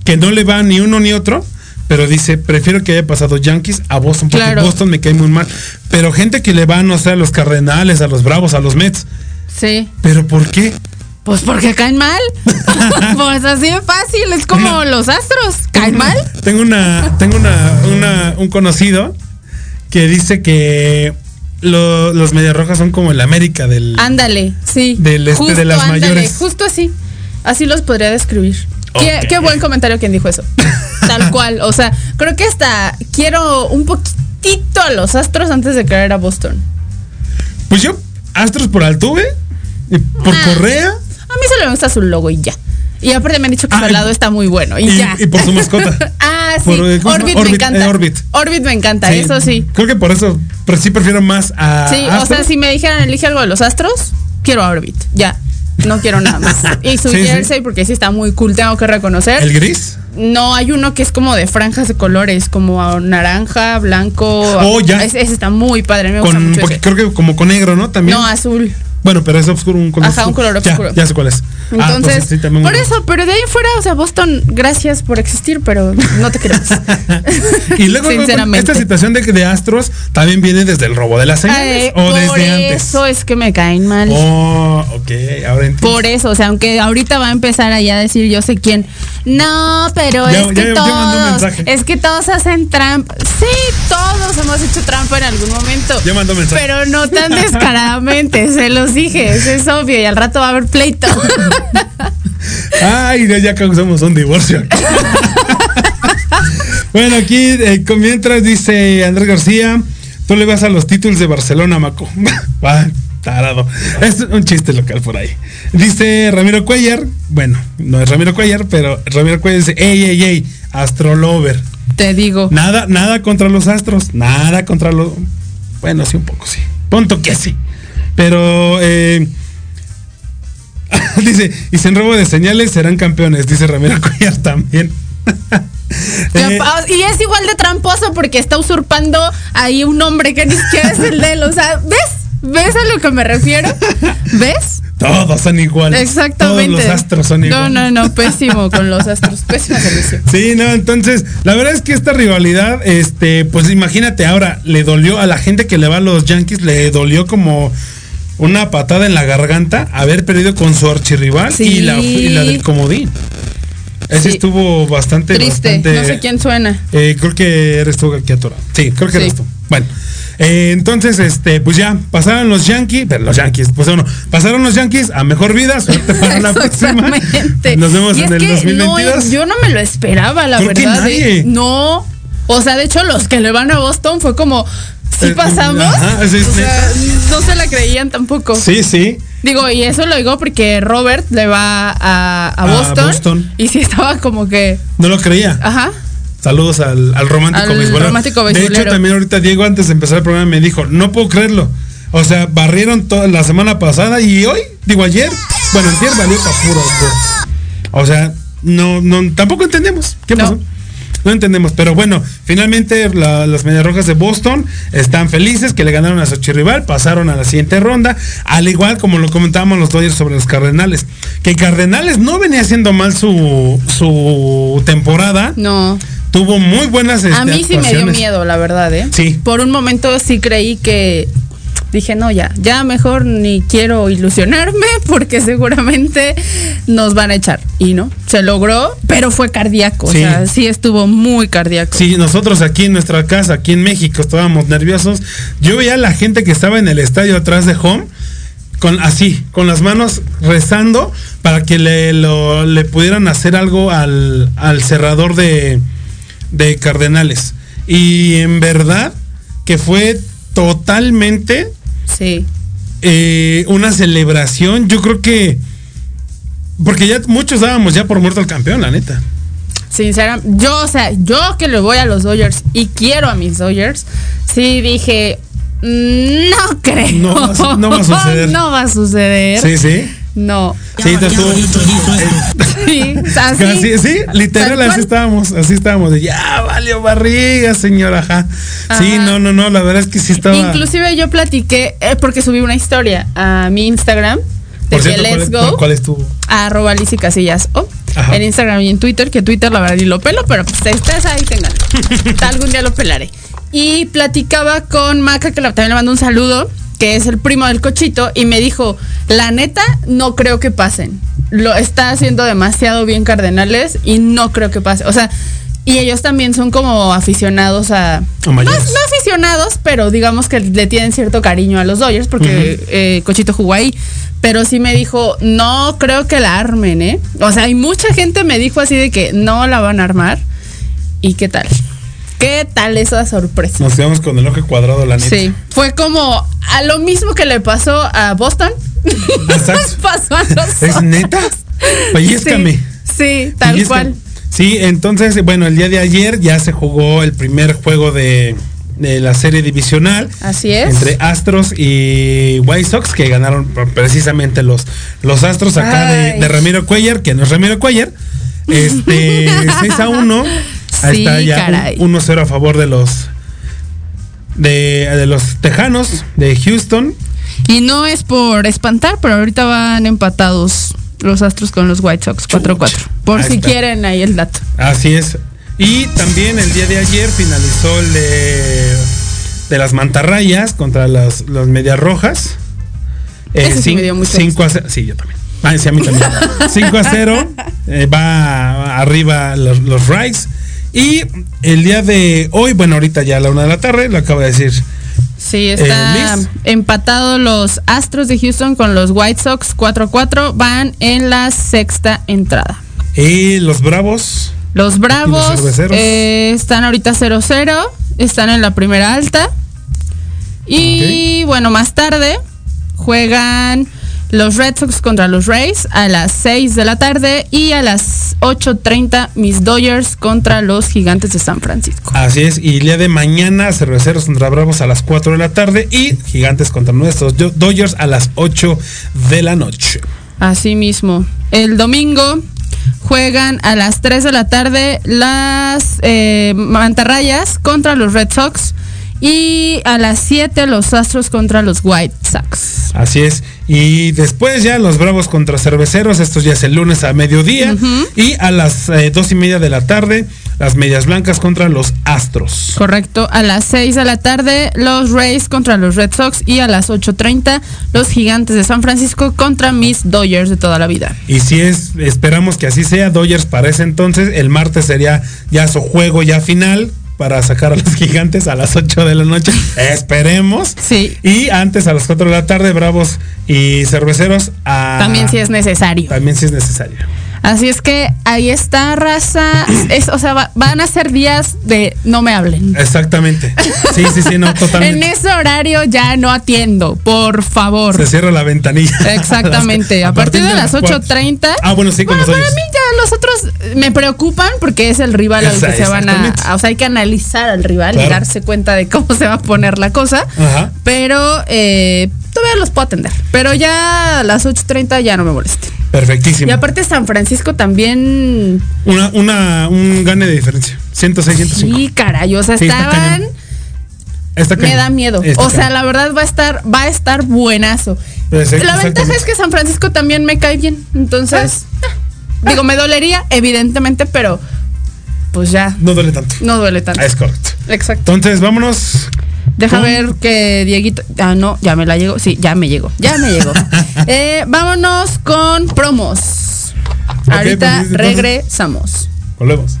que no le va ni uno ni otro, pero dice, prefiero que haya pasado Yankees a Boston, porque
Claro.
Boston me cae muy mal. Pero gente que le va, no sé, a los Cardenales, a los Bravos, a los Mets.
Sí.
¿Pero por qué?
Pues porque caen mal. pues así de fácil, es como los astros. ¿Caen mal?
Tengo una, tengo una, una- un conocido que dice que lo- los Medias Rojas son como el América del.
Ándale, sí.
Del este de las mayores.
Justo así. Así los podría describir. Qué, buen comentario quien dijo eso. Tal cual. O sea, creo que hasta quiero un poquitito a los astros antes de querer a Boston.
Pues yo, Astros por Altuve, y por
Ah.
Correa
A mí solo me gusta su logo y ya. Y aparte me han dicho que su
Ah,
helado está muy bueno y,
y,
ya.
y por su mascota.
ah, sí.
Por, eh, ¿cómo se
Orbit,
llama?
me
Orbit,
encanta.
eh, Orbit.
Orbit me encanta,
Sí,
eso sí.
Creo que por eso, pero sí prefiero más a.
Sí, o sea, si me dijeran elige algo de los astros, quiero a Orbit. Ya. No quiero nada más. Y su
Sí, sí.
jersey, porque sí está muy cool, tengo que reconocer.
El gris.
No, hay uno que es como de franjas de colores, como naranja, blanco.
Oh, ya.
Ese, ese está muy padre, me gusta
Con,
mucho
porque
ese.
creo que como con negro, ¿no? También.
No, azul.
Bueno, pero es oscuro, un color
Ajá, un color oscuro.
Ya, sé cuál es. Ah,
Entonces,
pues sí, también
por eso, pero de ahí fuera, o sea, Boston, gracias por existir, pero no te queremos.
Y luego,
Sinceramente.
esta situación de, de Astros también viene desde el robo de las señales o
por
desde antes.
eso es que me caen mal.
Oh, ok, ahora entiendo.
Por eso, o sea, aunque ahorita va a empezar allá a decir yo sé quién. No, pero
Ya-
es
ya-
que todos, es que todos hacen trampa. Sí, todos hemos hecho trampa en algún momento.
Ya mandó mensaje.
Pero no tan descaradamente, se los dije, eso es obvio y al rato va a haber pleito.
Ay, ya, causamos un divorcio. bueno, aquí eh, con- mientras dice Andrés García, tú le vas a los títulos de Barcelona, Maco. Va, tarado. Es un chiste local por ahí. Dice Ramiro Cuellar, bueno, no es Ramiro Cuellar, pero Ramiro Cuellar dice, ey, ey, ey, Astrolover.
Te digo.
Nada, nada contra los astros, nada contra los. Bueno, sí, un poco sí. Punto que sí. Pero eh, dice, y sin robo de señales serán campeones, dice Ramiro Cuellar también. Eh,
y es igual de tramposo porque está usurpando ahí un nombre que ni siquiera es el de él. O sea, ¿ves? ¿Ves a lo que me refiero? ¿Ves?
Todos son iguales.
Exactamente.
Todos los astros son
No,
iguales.
no, no, pésimo con los astros. Pésimo servicio.
Sí, no, entonces, la verdad es que esta rivalidad, este, pues imagínate, ahora le dolió a la gente que le va a los Yankees, le dolió como una patada en la garganta haber perdido con su archirrival
Sí.
y, la, y la del comodín. Ese
Sí.
estuvo bastante,
Triste.
bastante-
No sé quién suena.
eh, creo que eres tú aquí atorado. Sí, creo que
Sí.
eres tú. Bueno. eh, entonces, este, pues ya, pasaron los Yankees, pero los Yankees, pues bueno, pasaron los Yankees a mejor vida, suerte para la próxima. Nos vemos
Y
en el
que
2022.
No, yo no me lo esperaba, la
Creo que
verdad.
nadie.
¿eh? No. O sea, de hecho, los que le van a Boston fue como. ¿Sí pasamos?
ajá, sí,
o
sí.
sea, no se la creían tampoco.
Sí, sí.
Digo, y eso lo digo porque Robert le va a, a
A
Boston. Y sí estaba como que.
No lo creía.
Ajá.
Saludos al, al romántico
Al
beisbolero.
romántico
De hecho, también ahorita Diego antes de empezar el programa me dijo, no puedo creerlo. O sea, barrieron toda la semana pasada y hoy, digo ayer, bueno, ayer valió para puro. O sea, no, no, tampoco entendemos. ¿Qué
No.
pasó? No entendemos, pero bueno, finalmente la- las Medias Rojas de Boston están felices que le ganaron a su rival, pasaron a la siguiente ronda, al igual como lo comentábamos los Dodgers sobre los Cardenales, que Cardenales no venía haciendo mal su, su temporada,
No.
tuvo muy buenas
A
este,
mí sí me dio miedo, la verdad, ¿eh?
Sí.
Por un momento sí creí que. Dije, no, ya, ya mejor ni quiero ilusionarme porque seguramente nos van a echar. Y no, se logró, pero fue cardíaco.
Sí.
O sea, sí estuvo muy cardíaco.
Sí, nosotros aquí en nuestra casa, aquí en México, estábamos nerviosos. Yo veía a la gente que estaba en el estadio atrás de home, con así, con las manos rezando para que le, lo- le pudieran hacer algo al, al cerrador de, de Cardenales. Y en verdad que fue totalmente
Sí.
eh, una celebración. Yo creo que. Porque ya muchos dábamos ya por muerto al campeón, la neta.
Sinceramente, yo, o sea, yo que le voy a los Dodgers y quiero a mis Dodgers, sí dije, "Mm, no creo.
No no va a suceder.
No va a suceder.
Sí, sí.
No.
Sí, te estuvo-
Sí, así.
Casi, sí, literal, así estábamos, así estábamos, de ya valió barriga, señora, ajá. Sí, no, no, no, la verdad es que sí estaba.
Inclusive yo platiqué, eh, porque subí una historia a mi Instagram, de
Por
que
cierto,
let's
¿cuál,
go,
¿cuál es tu?
arroba Lizy Casillas, o
Ajá.
en Instagram y en Twitter, que Twitter la verdad ni lo pelo, pero pues ustedes ahí tengan. Algún día lo pelaré. Y platicaba con Maca, que la- también le mando un saludo, que es el primo del cochito, y me dijo, la neta, no creo que pasen. Lo está haciendo demasiado bien Cardenales y no creo que pase. O sea, y ellos también son como aficionados a... No, no aficionados, pero digamos que le tienen cierto cariño a los Dodgers porque eh, Cochito jugó ahí. Pero sí me dijo, no creo que la armen, ¿eh? O sea, hay mucha gente me dijo así de que no la van a armar. ¿Y qué tal? ¿Qué tal esa sorpresa?
Nos quedamos con el ojo cuadrado, la neta.
Sí, fue como a lo mismo que le pasó a Boston. Pasó a los
¿Es neta? Pellizcame.
Sí, sí, tal cual.
Sí, entonces, bueno, el día de ayer ya se jugó el primer juego de, de la serie divisional.
Así es.
Entre Astros y White Sox, que ganaron precisamente los, los Astros acá de, de Ramiro Cuellar, que no es Ramiro Cuellar. Este, 6 a 1. Ahí
Sí,
está ya
caray.
un 1-0 a favor de los de, de los Tejanos de Houston.
Y no es por espantar, pero ahorita van empatados los Astros con los White Sox 4-4. Por
Ahí
si
está.
quieren ahí el dato.
Así es. Y también el día de ayer finalizó el de, de las mantarrayas contra las, las medias rojas.
Ese sí me dio mucho
cinco a. Sí, yo también. Ah, sí, a mí también. 5 a 0. eh, va arriba los, los Rice. Y el día de hoy, bueno, ahorita ya a la una de la tarde, lo acaba de decir.
Sí, está
Eh,
empatado los Astros de Houston con los White Sox 4-4. Van en la sexta entrada.
Y los Bravos.
Los Bravos
cerveceros?
eh, están ahorita 0-0. Están en la primera alta. Y bueno, más tarde juegan los Red Sox contra los Rays a las 6 de la tarde y a las 8.30 mis Dodgers contra los Gigantes de San Francisco.
Así es. Y el día de mañana, cerveceros contra Bravos a las 4 de la tarde. Y Gigantes contra nuestros Do- Dodgers a las 8 de la noche.
Así mismo. El domingo juegan a las 3 de la tarde las eh, mantarrayas contra los Red Sox Y a las 7 los Astros contra los White Sox.
Así es. Y después ya los Bravos contra Cerveceros. Esto ya es el lunes a mediodía. Y a las eh, dos y media de la tarde, las Medias Blancas contra los Astros.
Correcto. A las 6 de la tarde los Rays contra los Red Sox. Y a las 8.30 los Gigantes de San Francisco contra mis Dodgers de toda la vida.
Y si es, esperamos que así sea, Dodgers para ese entonces, el martes sería ya su juego ya final para sacar a los gigantes a las 8 de la noche. Esperemos.
Sí.
Y antes a las 4 de la tarde, Bravos y Cerveceros a...
También si es necesario.
También si es necesario.
Así es que ahí está, raza. Es, o sea, va- van a ser días de no me hablen.
Exactamente. Sí, sí, sí, no,
En
totalmente.
ese horario ya no atiendo, por favor.
Se cierra la ventanilla.
Exactamente. A, partir de las 8.30.
Ah, bueno, sí, con
Bueno, para mí ya los otros me preocupan porque es el rival al que se van a, O sea, hay que analizar al rival y darse cuenta de cómo se va a poner la cosa.
Ajá.
Pero eh, todavía los puedo atender. Pero ya a las 8.30 ya no me molesten.
Perfectísimo.
Y aparte San Francisco también.
Una, una, un gane de diferencia. 106, 105.
Sí, caray. O sea,
Sí,
estaban.
Está
Me da miedo.
Está
o sea,
cañón.
la verdad va a estar, va a estar buenazo.
Pues,
la ventaja es que San Francisco también me cae bien. Entonces, ah, digo, me dolería, evidentemente, pero pues ya
No duele tanto.
no duele tanto.
Es correcto.
Exacto.
Entonces, vámonos.
Deja ver que Dieguito. Ah, no, ya me la llegó. Sí, ya me llegó. Ya me llegó. Eh, vámonos con promos. Ahorita
pues,
regresamos.
Volvemos.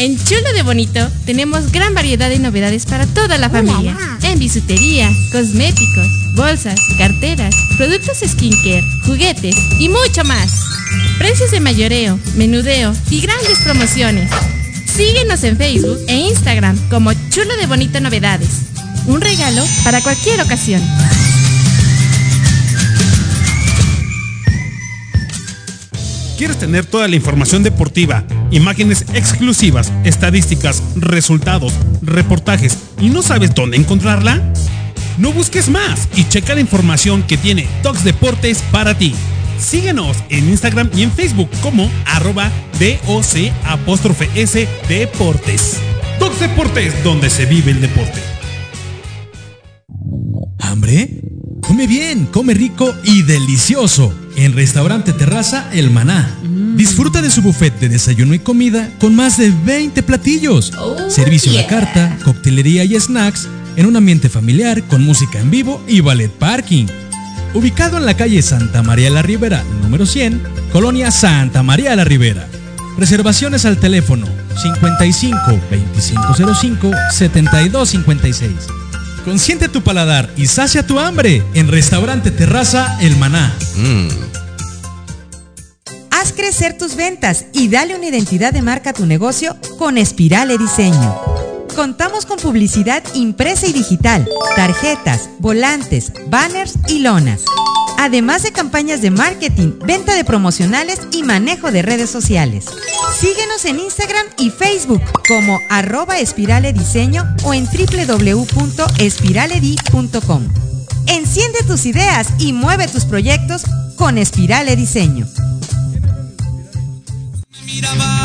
En Chulo de Bonito tenemos gran variedad de novedades para toda la familia. En bisutería, cosméticos, bolsas, carteras, productos skincare, juguetes y mucho más. Precios de mayoreo, menudeo y grandes promociones. Síguenos en Facebook e Instagram como Chulo de Bonito Novedades. Un regalo para cualquier ocasión.
¿Quieres tener toda la información deportiva, imágenes exclusivas, estadísticas, resultados, reportajes y no sabes dónde encontrarla? No busques más y checa la información que tiene Tox Deportes para ti. Síguenos en Instagram y en Facebook como arroba DOC apóstrofe S Deportes. Tox Deportes, donde se vive el deporte.
¿Hambre? Come bien, come rico y delicioso. En Restaurante Terraza El Maná. Disfruta de su buffet de desayuno y comida con más de 20 platillos. Servicio a la carta, coctelería y snacks en un ambiente familiar con música en vivo y ballet parking. Ubicado en la calle Santa María la Ribera, número 100, Colonia Santa María la Ribera. Reservaciones al teléfono 55 2505 7256. Consiente tu paladar y sacia tu hambre en Restaurante Terraza El Maná.
Haz crecer tus ventas y dale una identidad de marca a tu negocio con Espirale Diseño. Contamos con publicidad impresa y digital, tarjetas, volantes, banners y lonas. Además de campañas de marketing, venta de promocionales y manejo de redes sociales. Síguenos en Instagram y Facebook como arroba espirale diseño o en www.espiraledi.com. Enciende tus ideas y mueve tus proyectos con Espirale Diseño.
Miraba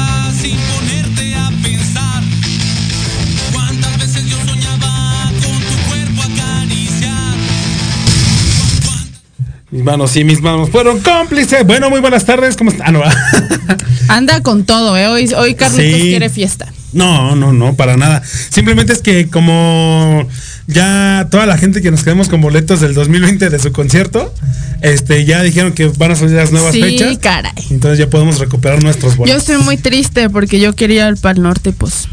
Mis manos, sí, mis manos fueron cómplices. Bueno, muy buenas tardes. ¿Cómo están? Ah, no, va.
Anda con todo, ¿eh? Hoy, hoy Carlitos
Sí.
quiere fiesta.
no, no, no, para nada. Simplemente es que como ya toda la gente que nos quedamos con boletos del 2020 de su concierto, este, ya dijeron que van a salir las nuevas
Sí,
fechas.
caray.
Entonces ya podemos recuperar nuestros
Yo
boletos.
estoy muy triste porque yo quería ir para el norte, pues,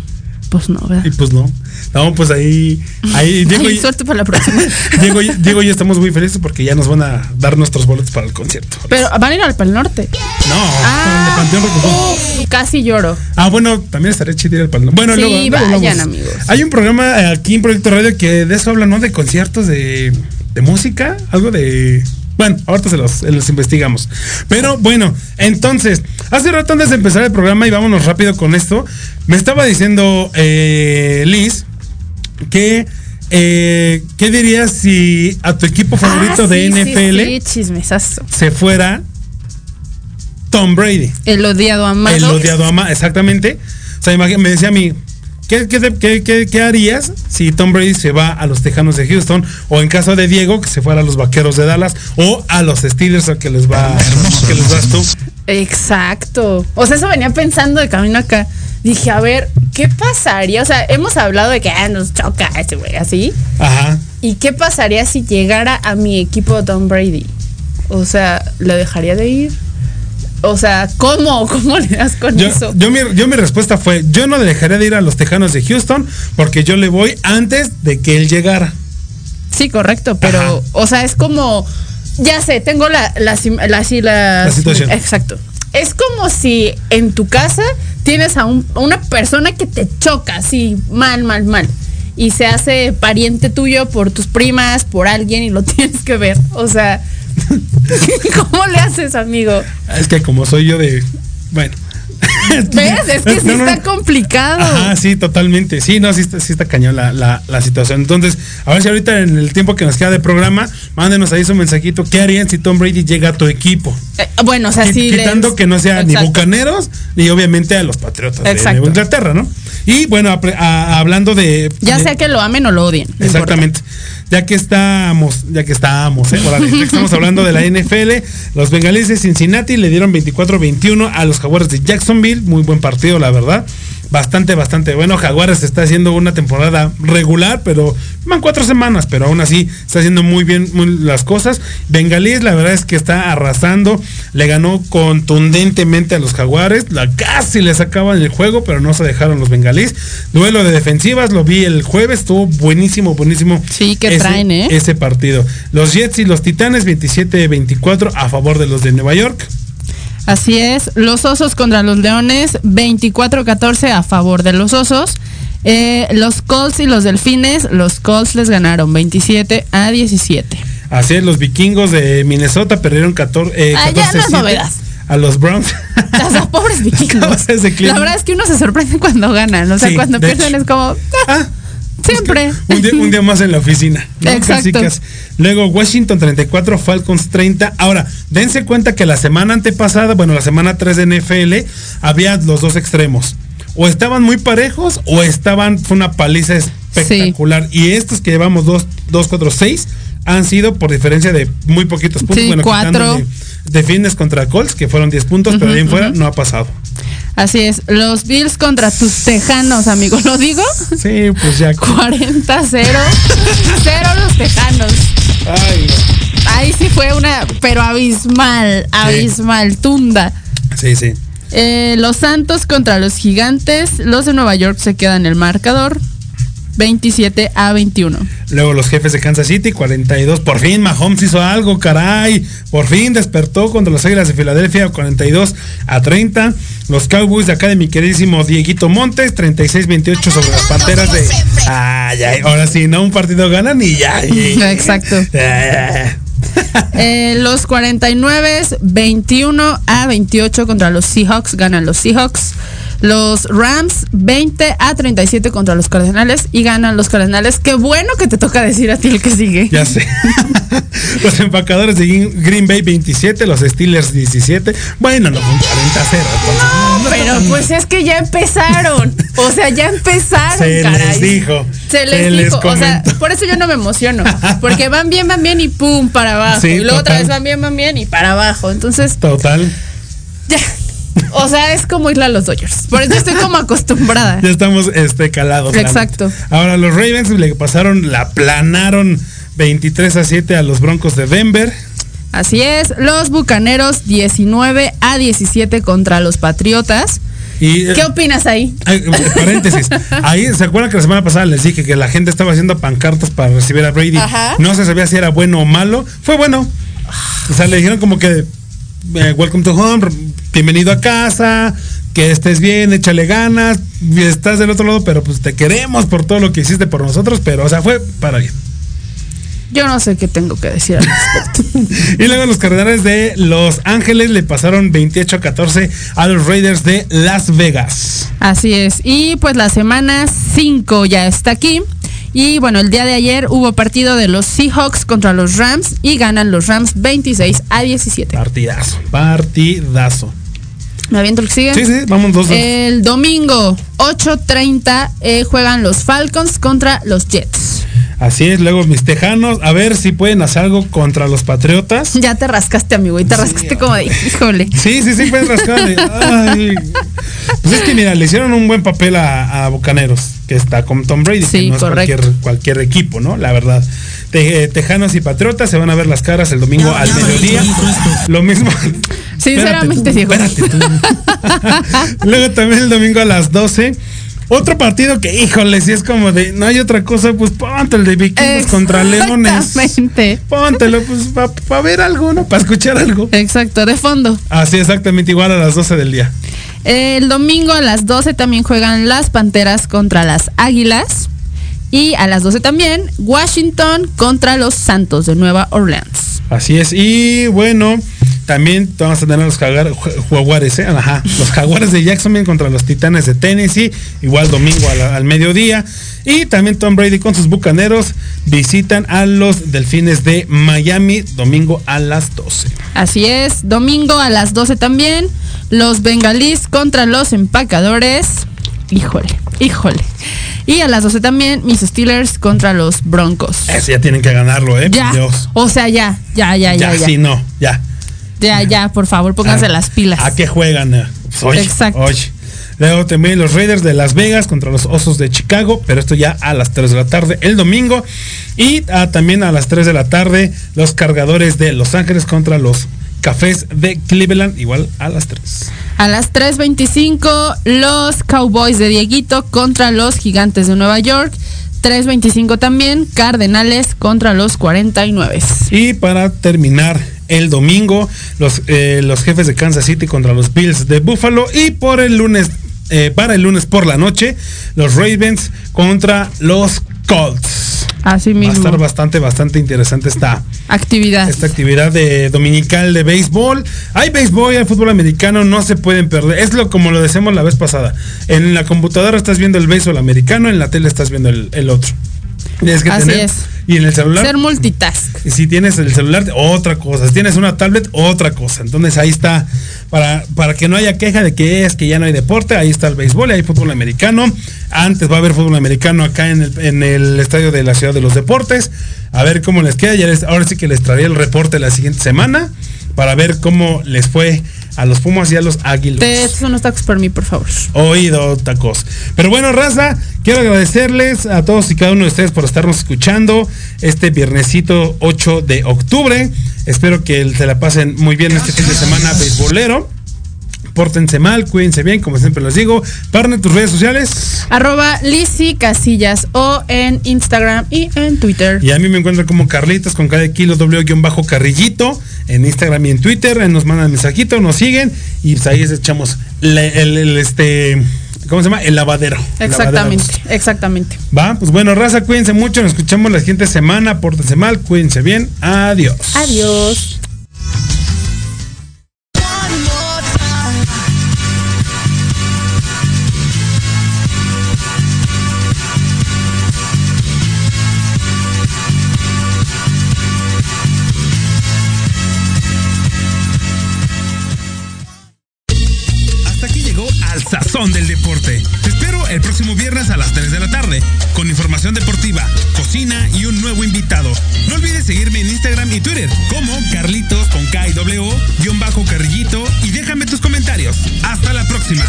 pues no, ¿verdad?
Y pues no. No, pues ahí, ahí Diego,
Ay, suerte para la próxima.
Diego, y- Diego y yo estamos muy felices porque ya nos van a dar nuestros boletos para el concierto.
Pero van a ir al Pal Norte.
No,
Ah,
de Panteón Rococó.
casi lloro.
Ah, bueno, también estaría chido ir al Pal Norte. Bueno,
Sí,
luego, luego
vayan,
hablamos.
amigos.
Hay un programa aquí en Proyecto Radio que de eso habla, ¿no? De conciertos, de de música, algo de... Bueno, ahorita se los, se los investigamos. Pero bueno, entonces, hace rato antes de empezar el programa y vámonos rápido con esto, me estaba diciendo eh, Liz que... eh, ¿Qué dirías si a tu equipo favorito
Ah,
de
sí, sí,
NFL
Sí,
se fuera Tom Brady?
El odiado amado.
El odiado ama, exactamente. O sea, me decía a mí, ¿qué, qué, qué- qué- qué harías si Tom Brady se va a los Tejanos de Houston? O en caso de Diego, que se fuera a los Vaqueros de Dallas, o a los Steelers al que les va, que les vas tú.
Exacto. O sea, eso venía pensando de camino acá. Dije, a ver, ¿qué pasaría? O sea, hemos hablado de que ah, nos choca ese güey, así.
Ajá.
¿Y qué pasaría si llegara a mi equipo Tom Brady? O sea, ¿le dejaría de ir? O sea, ¿cómo? ¿Cómo le das con
Yo,
eso?
yo mi, yo mi respuesta fue, yo no le dejaría de ir a los Tejanos de Houston porque yo le voy antes de que él llegara.
Sí, correcto, pero, o sea, es como, ya sé, tengo la, la, la- La
situación.
Exacto. Es como si en tu casa tienes a, un- una persona que te choca, así, mal, mal, mal. Y se hace pariente tuyo por tus primas, por alguien y lo tienes que ver. O sea, ¿cómo le haces, amigo?
Es que como soy yo de... Bueno.
¿Ves? Es que sí
No, no, no.
está complicado.
Ajá, sí, totalmente. Sí, no, sí está, sí está cañón la, la- la situación. Entonces, a ver si ahorita en el tiempo que nos queda de programa, mándenos ahí su mensajito. ¿Qué harían si Tom Brady llega a tu equipo?
Eh, bueno, o sea, sí.
Quitando
les-
que no sea ni bucaneros, ni obviamente a los patriotas de
Exacto.
Nueva Inglaterra, ¿no? Y bueno, a- hablando de.
Ya
de-
sea que lo amen o lo odien.
Exactamente. Ya que estamos, ya que estamos, ¿eh? Estamos hablando de la NFL, los bengalíes de Cincinnati le dieron 24-21 a los jaguares de Jacksonville. Muy buen partido, la verdad. Bastante, bastante bueno. Jaguares está haciendo una temporada regular, pero van cuatro semanas, pero aún así está haciendo muy bien muy- las cosas. Bengalíes, la verdad es que está arrasando. Le ganó contundentemente a los Jaguares. La, casi le sacaban el juego, pero no se dejaron los bengalíes. Duelo de defensivas, lo vi el jueves, estuvo buenísimo, buenísimo.
Sí, que
ese-
traen, ¿eh?
Ese partido. Los Jets y los Titanes 27-24 a favor de los de Nueva York.
Así es, los osos contra los leones, 24-14 a favor de los osos. Eh, los Colts y los delfines, los Colts les ganaron 27 a 17.
Así es, los vikingos de Minnesota perdieron 14. Eh,
Ah, ya, no es
14-7
novedad.
A los Browns.
Sea, pobres vikingos. La verdad es que uno se sorprende cuando ganan. O sea,
Sí,
cuando
de
pierden
hecho.
es como. ah, siempre.
un, día, un día más en la oficina. ¿no?
Exacto.
Casi, casi. Luego Washington 34, Falcons 30. Ahora, dense cuenta que la semana antepasada, bueno, la semana 3 de NFL, había los dos extremos. O estaban muy parejos o estaban, fue una paliza espectacular. Y estos que llevamos 2, 2, 4, 6 han sido por diferencia de muy poquitos puntos.
Sí,
bueno,
cuatro.
de, de Fitness contra Colts, que fueron 10 puntos, pero de ahí en fuera no ha pasado.
Así es. Los Bills contra tus tejanos, amigo. ¿Lo digo?
Sí, pues ya.
40-0. Cero los tejanos.
Ay, no.
Ahí sí fue una, pero abismal, abismal, tunda.
Sí, sí.
Eh, los Santos contra los Gigantes. Los de Nueva York se quedan el marcador. 27 a 21.
Luego los jefes de Kansas City, 42. Por fin Mahomes hizo algo, caray. Por fin despertó contra los Águilas de Filadelfia, 42 a 30. Los Cowboys de acá de mi queridísimo Dieguito Montes, 36-28 sobre las Panteras de... Ay, ay, ahora sí, no un partido ganan y ya. y-
Exacto.
Eh,
los 49, 21 a 28 contra los Seahawks. Ganan los Seahawks. Los Rams, 20 a 37 contra los Cardenales. Y ganan los Cardenales. Qué bueno que te toca decir a ti el que sigue.
Ya sé. los empacadores de Green- Bay 27, los Steelers 17. Bueno, no, con 40-0. entonces, no, no está
Pero pues es que ya empezaron. O sea, ya empezaron,
Se
caray.
les dijo.
Se les
se les
dijo. o sea, por eso yo no me emociono. Porque van bien, van bien y pum, para abajo.
Sí,
y luego otra vez van bien, van bien y para abajo. Entonces,
Total.
ya. O sea, es como irle a los Dodgers. Por eso estoy como acostumbrada.
Ya estamos este, calados. la
Exacto.
Ahora los Ravens le pasaron, la planaron 23 a 7 a los Broncos de Denver.
Así es. Los Bucaneros 19 a 17 contra los Patriotas.
Y, eh,
¿Qué opinas ahí?
eh, paréntesis. Ahí, ¿se acuerdan que la semana pasada les dije que la gente estaba haciendo pancartas para recibir a Brady?
Ajá.
No se sabía si era bueno o malo. Fue bueno. O sea, le dijeron como que, eh, welcome to home, bienvenido a casa, que estés bien, échale ganas, estás del otro lado, pero pues te queremos por todo lo que hiciste por nosotros, pero, o sea, fue para bien.
Yo no sé qué tengo que decir al respecto.
Y luego los Cardenales de Los Ángeles le pasaron 28 a 14 a los Raiders de Las Vegas.
Así es. Y pues la semana 5 ya está aquí. Y bueno, el día de ayer hubo partido de los Seahawks contra los Rams y ganan los Rams 26 a 17.
Partidazo, partidazo.
¿Me aviento el que sigue?
Sí, sí, vamos dos. dos.
El domingo 8.30 eh, juegan los Falcons contra los Jets.
Así es, luego mis tejanos, a ver si pueden hacer algo contra los Patriotas.
Ya te rascaste, amigo, y te rascaste como de, híjole.
Sí, sí, sí, pueden rascarle. Ay. Pues es que mira, le hicieron un buen papel a, a Bucaneros, que está con Tom Brady,
Sí,
que no es cualquier equipo, ¿no? La verdad. Te- eh, tejanos y Patriotas se van a ver las caras el domingo al mediodía. Lo mismo.
Sinceramente,
Diego. Luego también el domingo a las 12. Otro partido que, híjole, si es como de, no hay otra cosa, pues ponte el de vikingos contra leones.
Exactamente.
Póntelo, pues para ver algo, ¿no? Para escuchar algo.
Exacto, de fondo.
Así, exactamente igual a las 12 del día.
El domingo a las 12 también juegan las Panteras contra las Águilas. Y a las 12 también Washington contra los Santos de Nueva Orleans.
Así es. Y bueno, también vamos a tener los jaguares, ¿eh? Ajá. Los jaguares de Jacksonville contra los titanes de Tennessee. Igual domingo la- al mediodía. Y también Tom Brady con sus bucaneros visitan a los delfines de Miami domingo a las 12.
Así es, domingo a las 12 también los bengalís contra los empacadores. Híjole, híjole. Y a las 12 también mis Steelers contra los Broncos.
Eso ya tienen que ganarlo, ¿eh?
Ya.
Dios.
O sea, ya, ya, ya, ya.
Ya,
Ya,
sí, no, ya.
ya, ya, por favor, pónganse
Ah,
las pilas.
¿A qué juegan? Pues, oye,
Exacto.
oye. Luego también los Raiders de Las Vegas contra los Osos de Chicago, pero esto ya a las 3 de la tarde el domingo. Y ah, también a las 3 de la tarde los cargadores de Los Ángeles contra los Cafés de Cleveland, igual a las 3.
A las 3.25 los Cowboys de Dieguito contra los Gigantes de Nueva York. 3.25 también Cardenales contra los 49.
Y para terminar el domingo, los, eh, los jefes de Kansas City contra los Bills de Buffalo. Y por el lunes, eh, para el lunes por la noche, los Ravens contra los Colts.
Así
Va a
mismo.
estar bastante, bastante interesante esta,
Actividad.
esta actividad de dominical de béisbol. Hay béisbol, hay fútbol americano, no se pueden perder. Es lo como lo decíamos la vez pasada. En la computadora estás viendo el béisbol americano, en la tele estás viendo el, el otro. Tienes que
Así
tener-
es.
Y en el celular.
Ser multitask.
Y si tienes el celular, otra cosa. Si tienes una tablet, otra cosa. Entonces ahí está, para, para que no haya queja de que es que ya no hay deporte, ahí está el béisbol y hay fútbol americano. Antes va a haber fútbol americano acá en el, en el estadio de la Ciudad de los Deportes. A ver cómo les queda. Ya les- ahora sí que les traeré el reporte la siguiente semana para ver cómo les fue a los Pumas y a los Águilas.
Te echas unos tacos por mí, por favor.
Oído, tacos. Pero bueno, raza, quiero agradecerles a todos y cada uno de ustedes por estarnos escuchando este viernesito 8 de octubre. Espero que se la pasen muy bien este fin de semana beisbolero. Pórtense mal, cuídense bien, como siempre les digo. Parne tus redes sociales.
Arroba Lizzy Casillas o en Instagram y en Twitter.
Y a mí me encuentran como Carlitos con cada kilo W-bajo carrillito en Instagram y en Twitter. Nos mandan mensajito, nos siguen y pues ahí les echamos el, el, este, ¿cómo se llama? El lavadero. El
Exactamente,
lavadero.
exactamente.
Va, pues bueno, raza, cuídense mucho, nos escuchamos la siguiente semana, pórtense mal, cuídense bien, adiós.
Adiós.
Viernes a las 3 de la tarde con información deportiva, cocina y un nuevo invitado. No olvides seguirme en Instagram y Twitter como Carlitos con K y W, guion bajo carrillito y déjame tus comentarios. Hasta la próxima.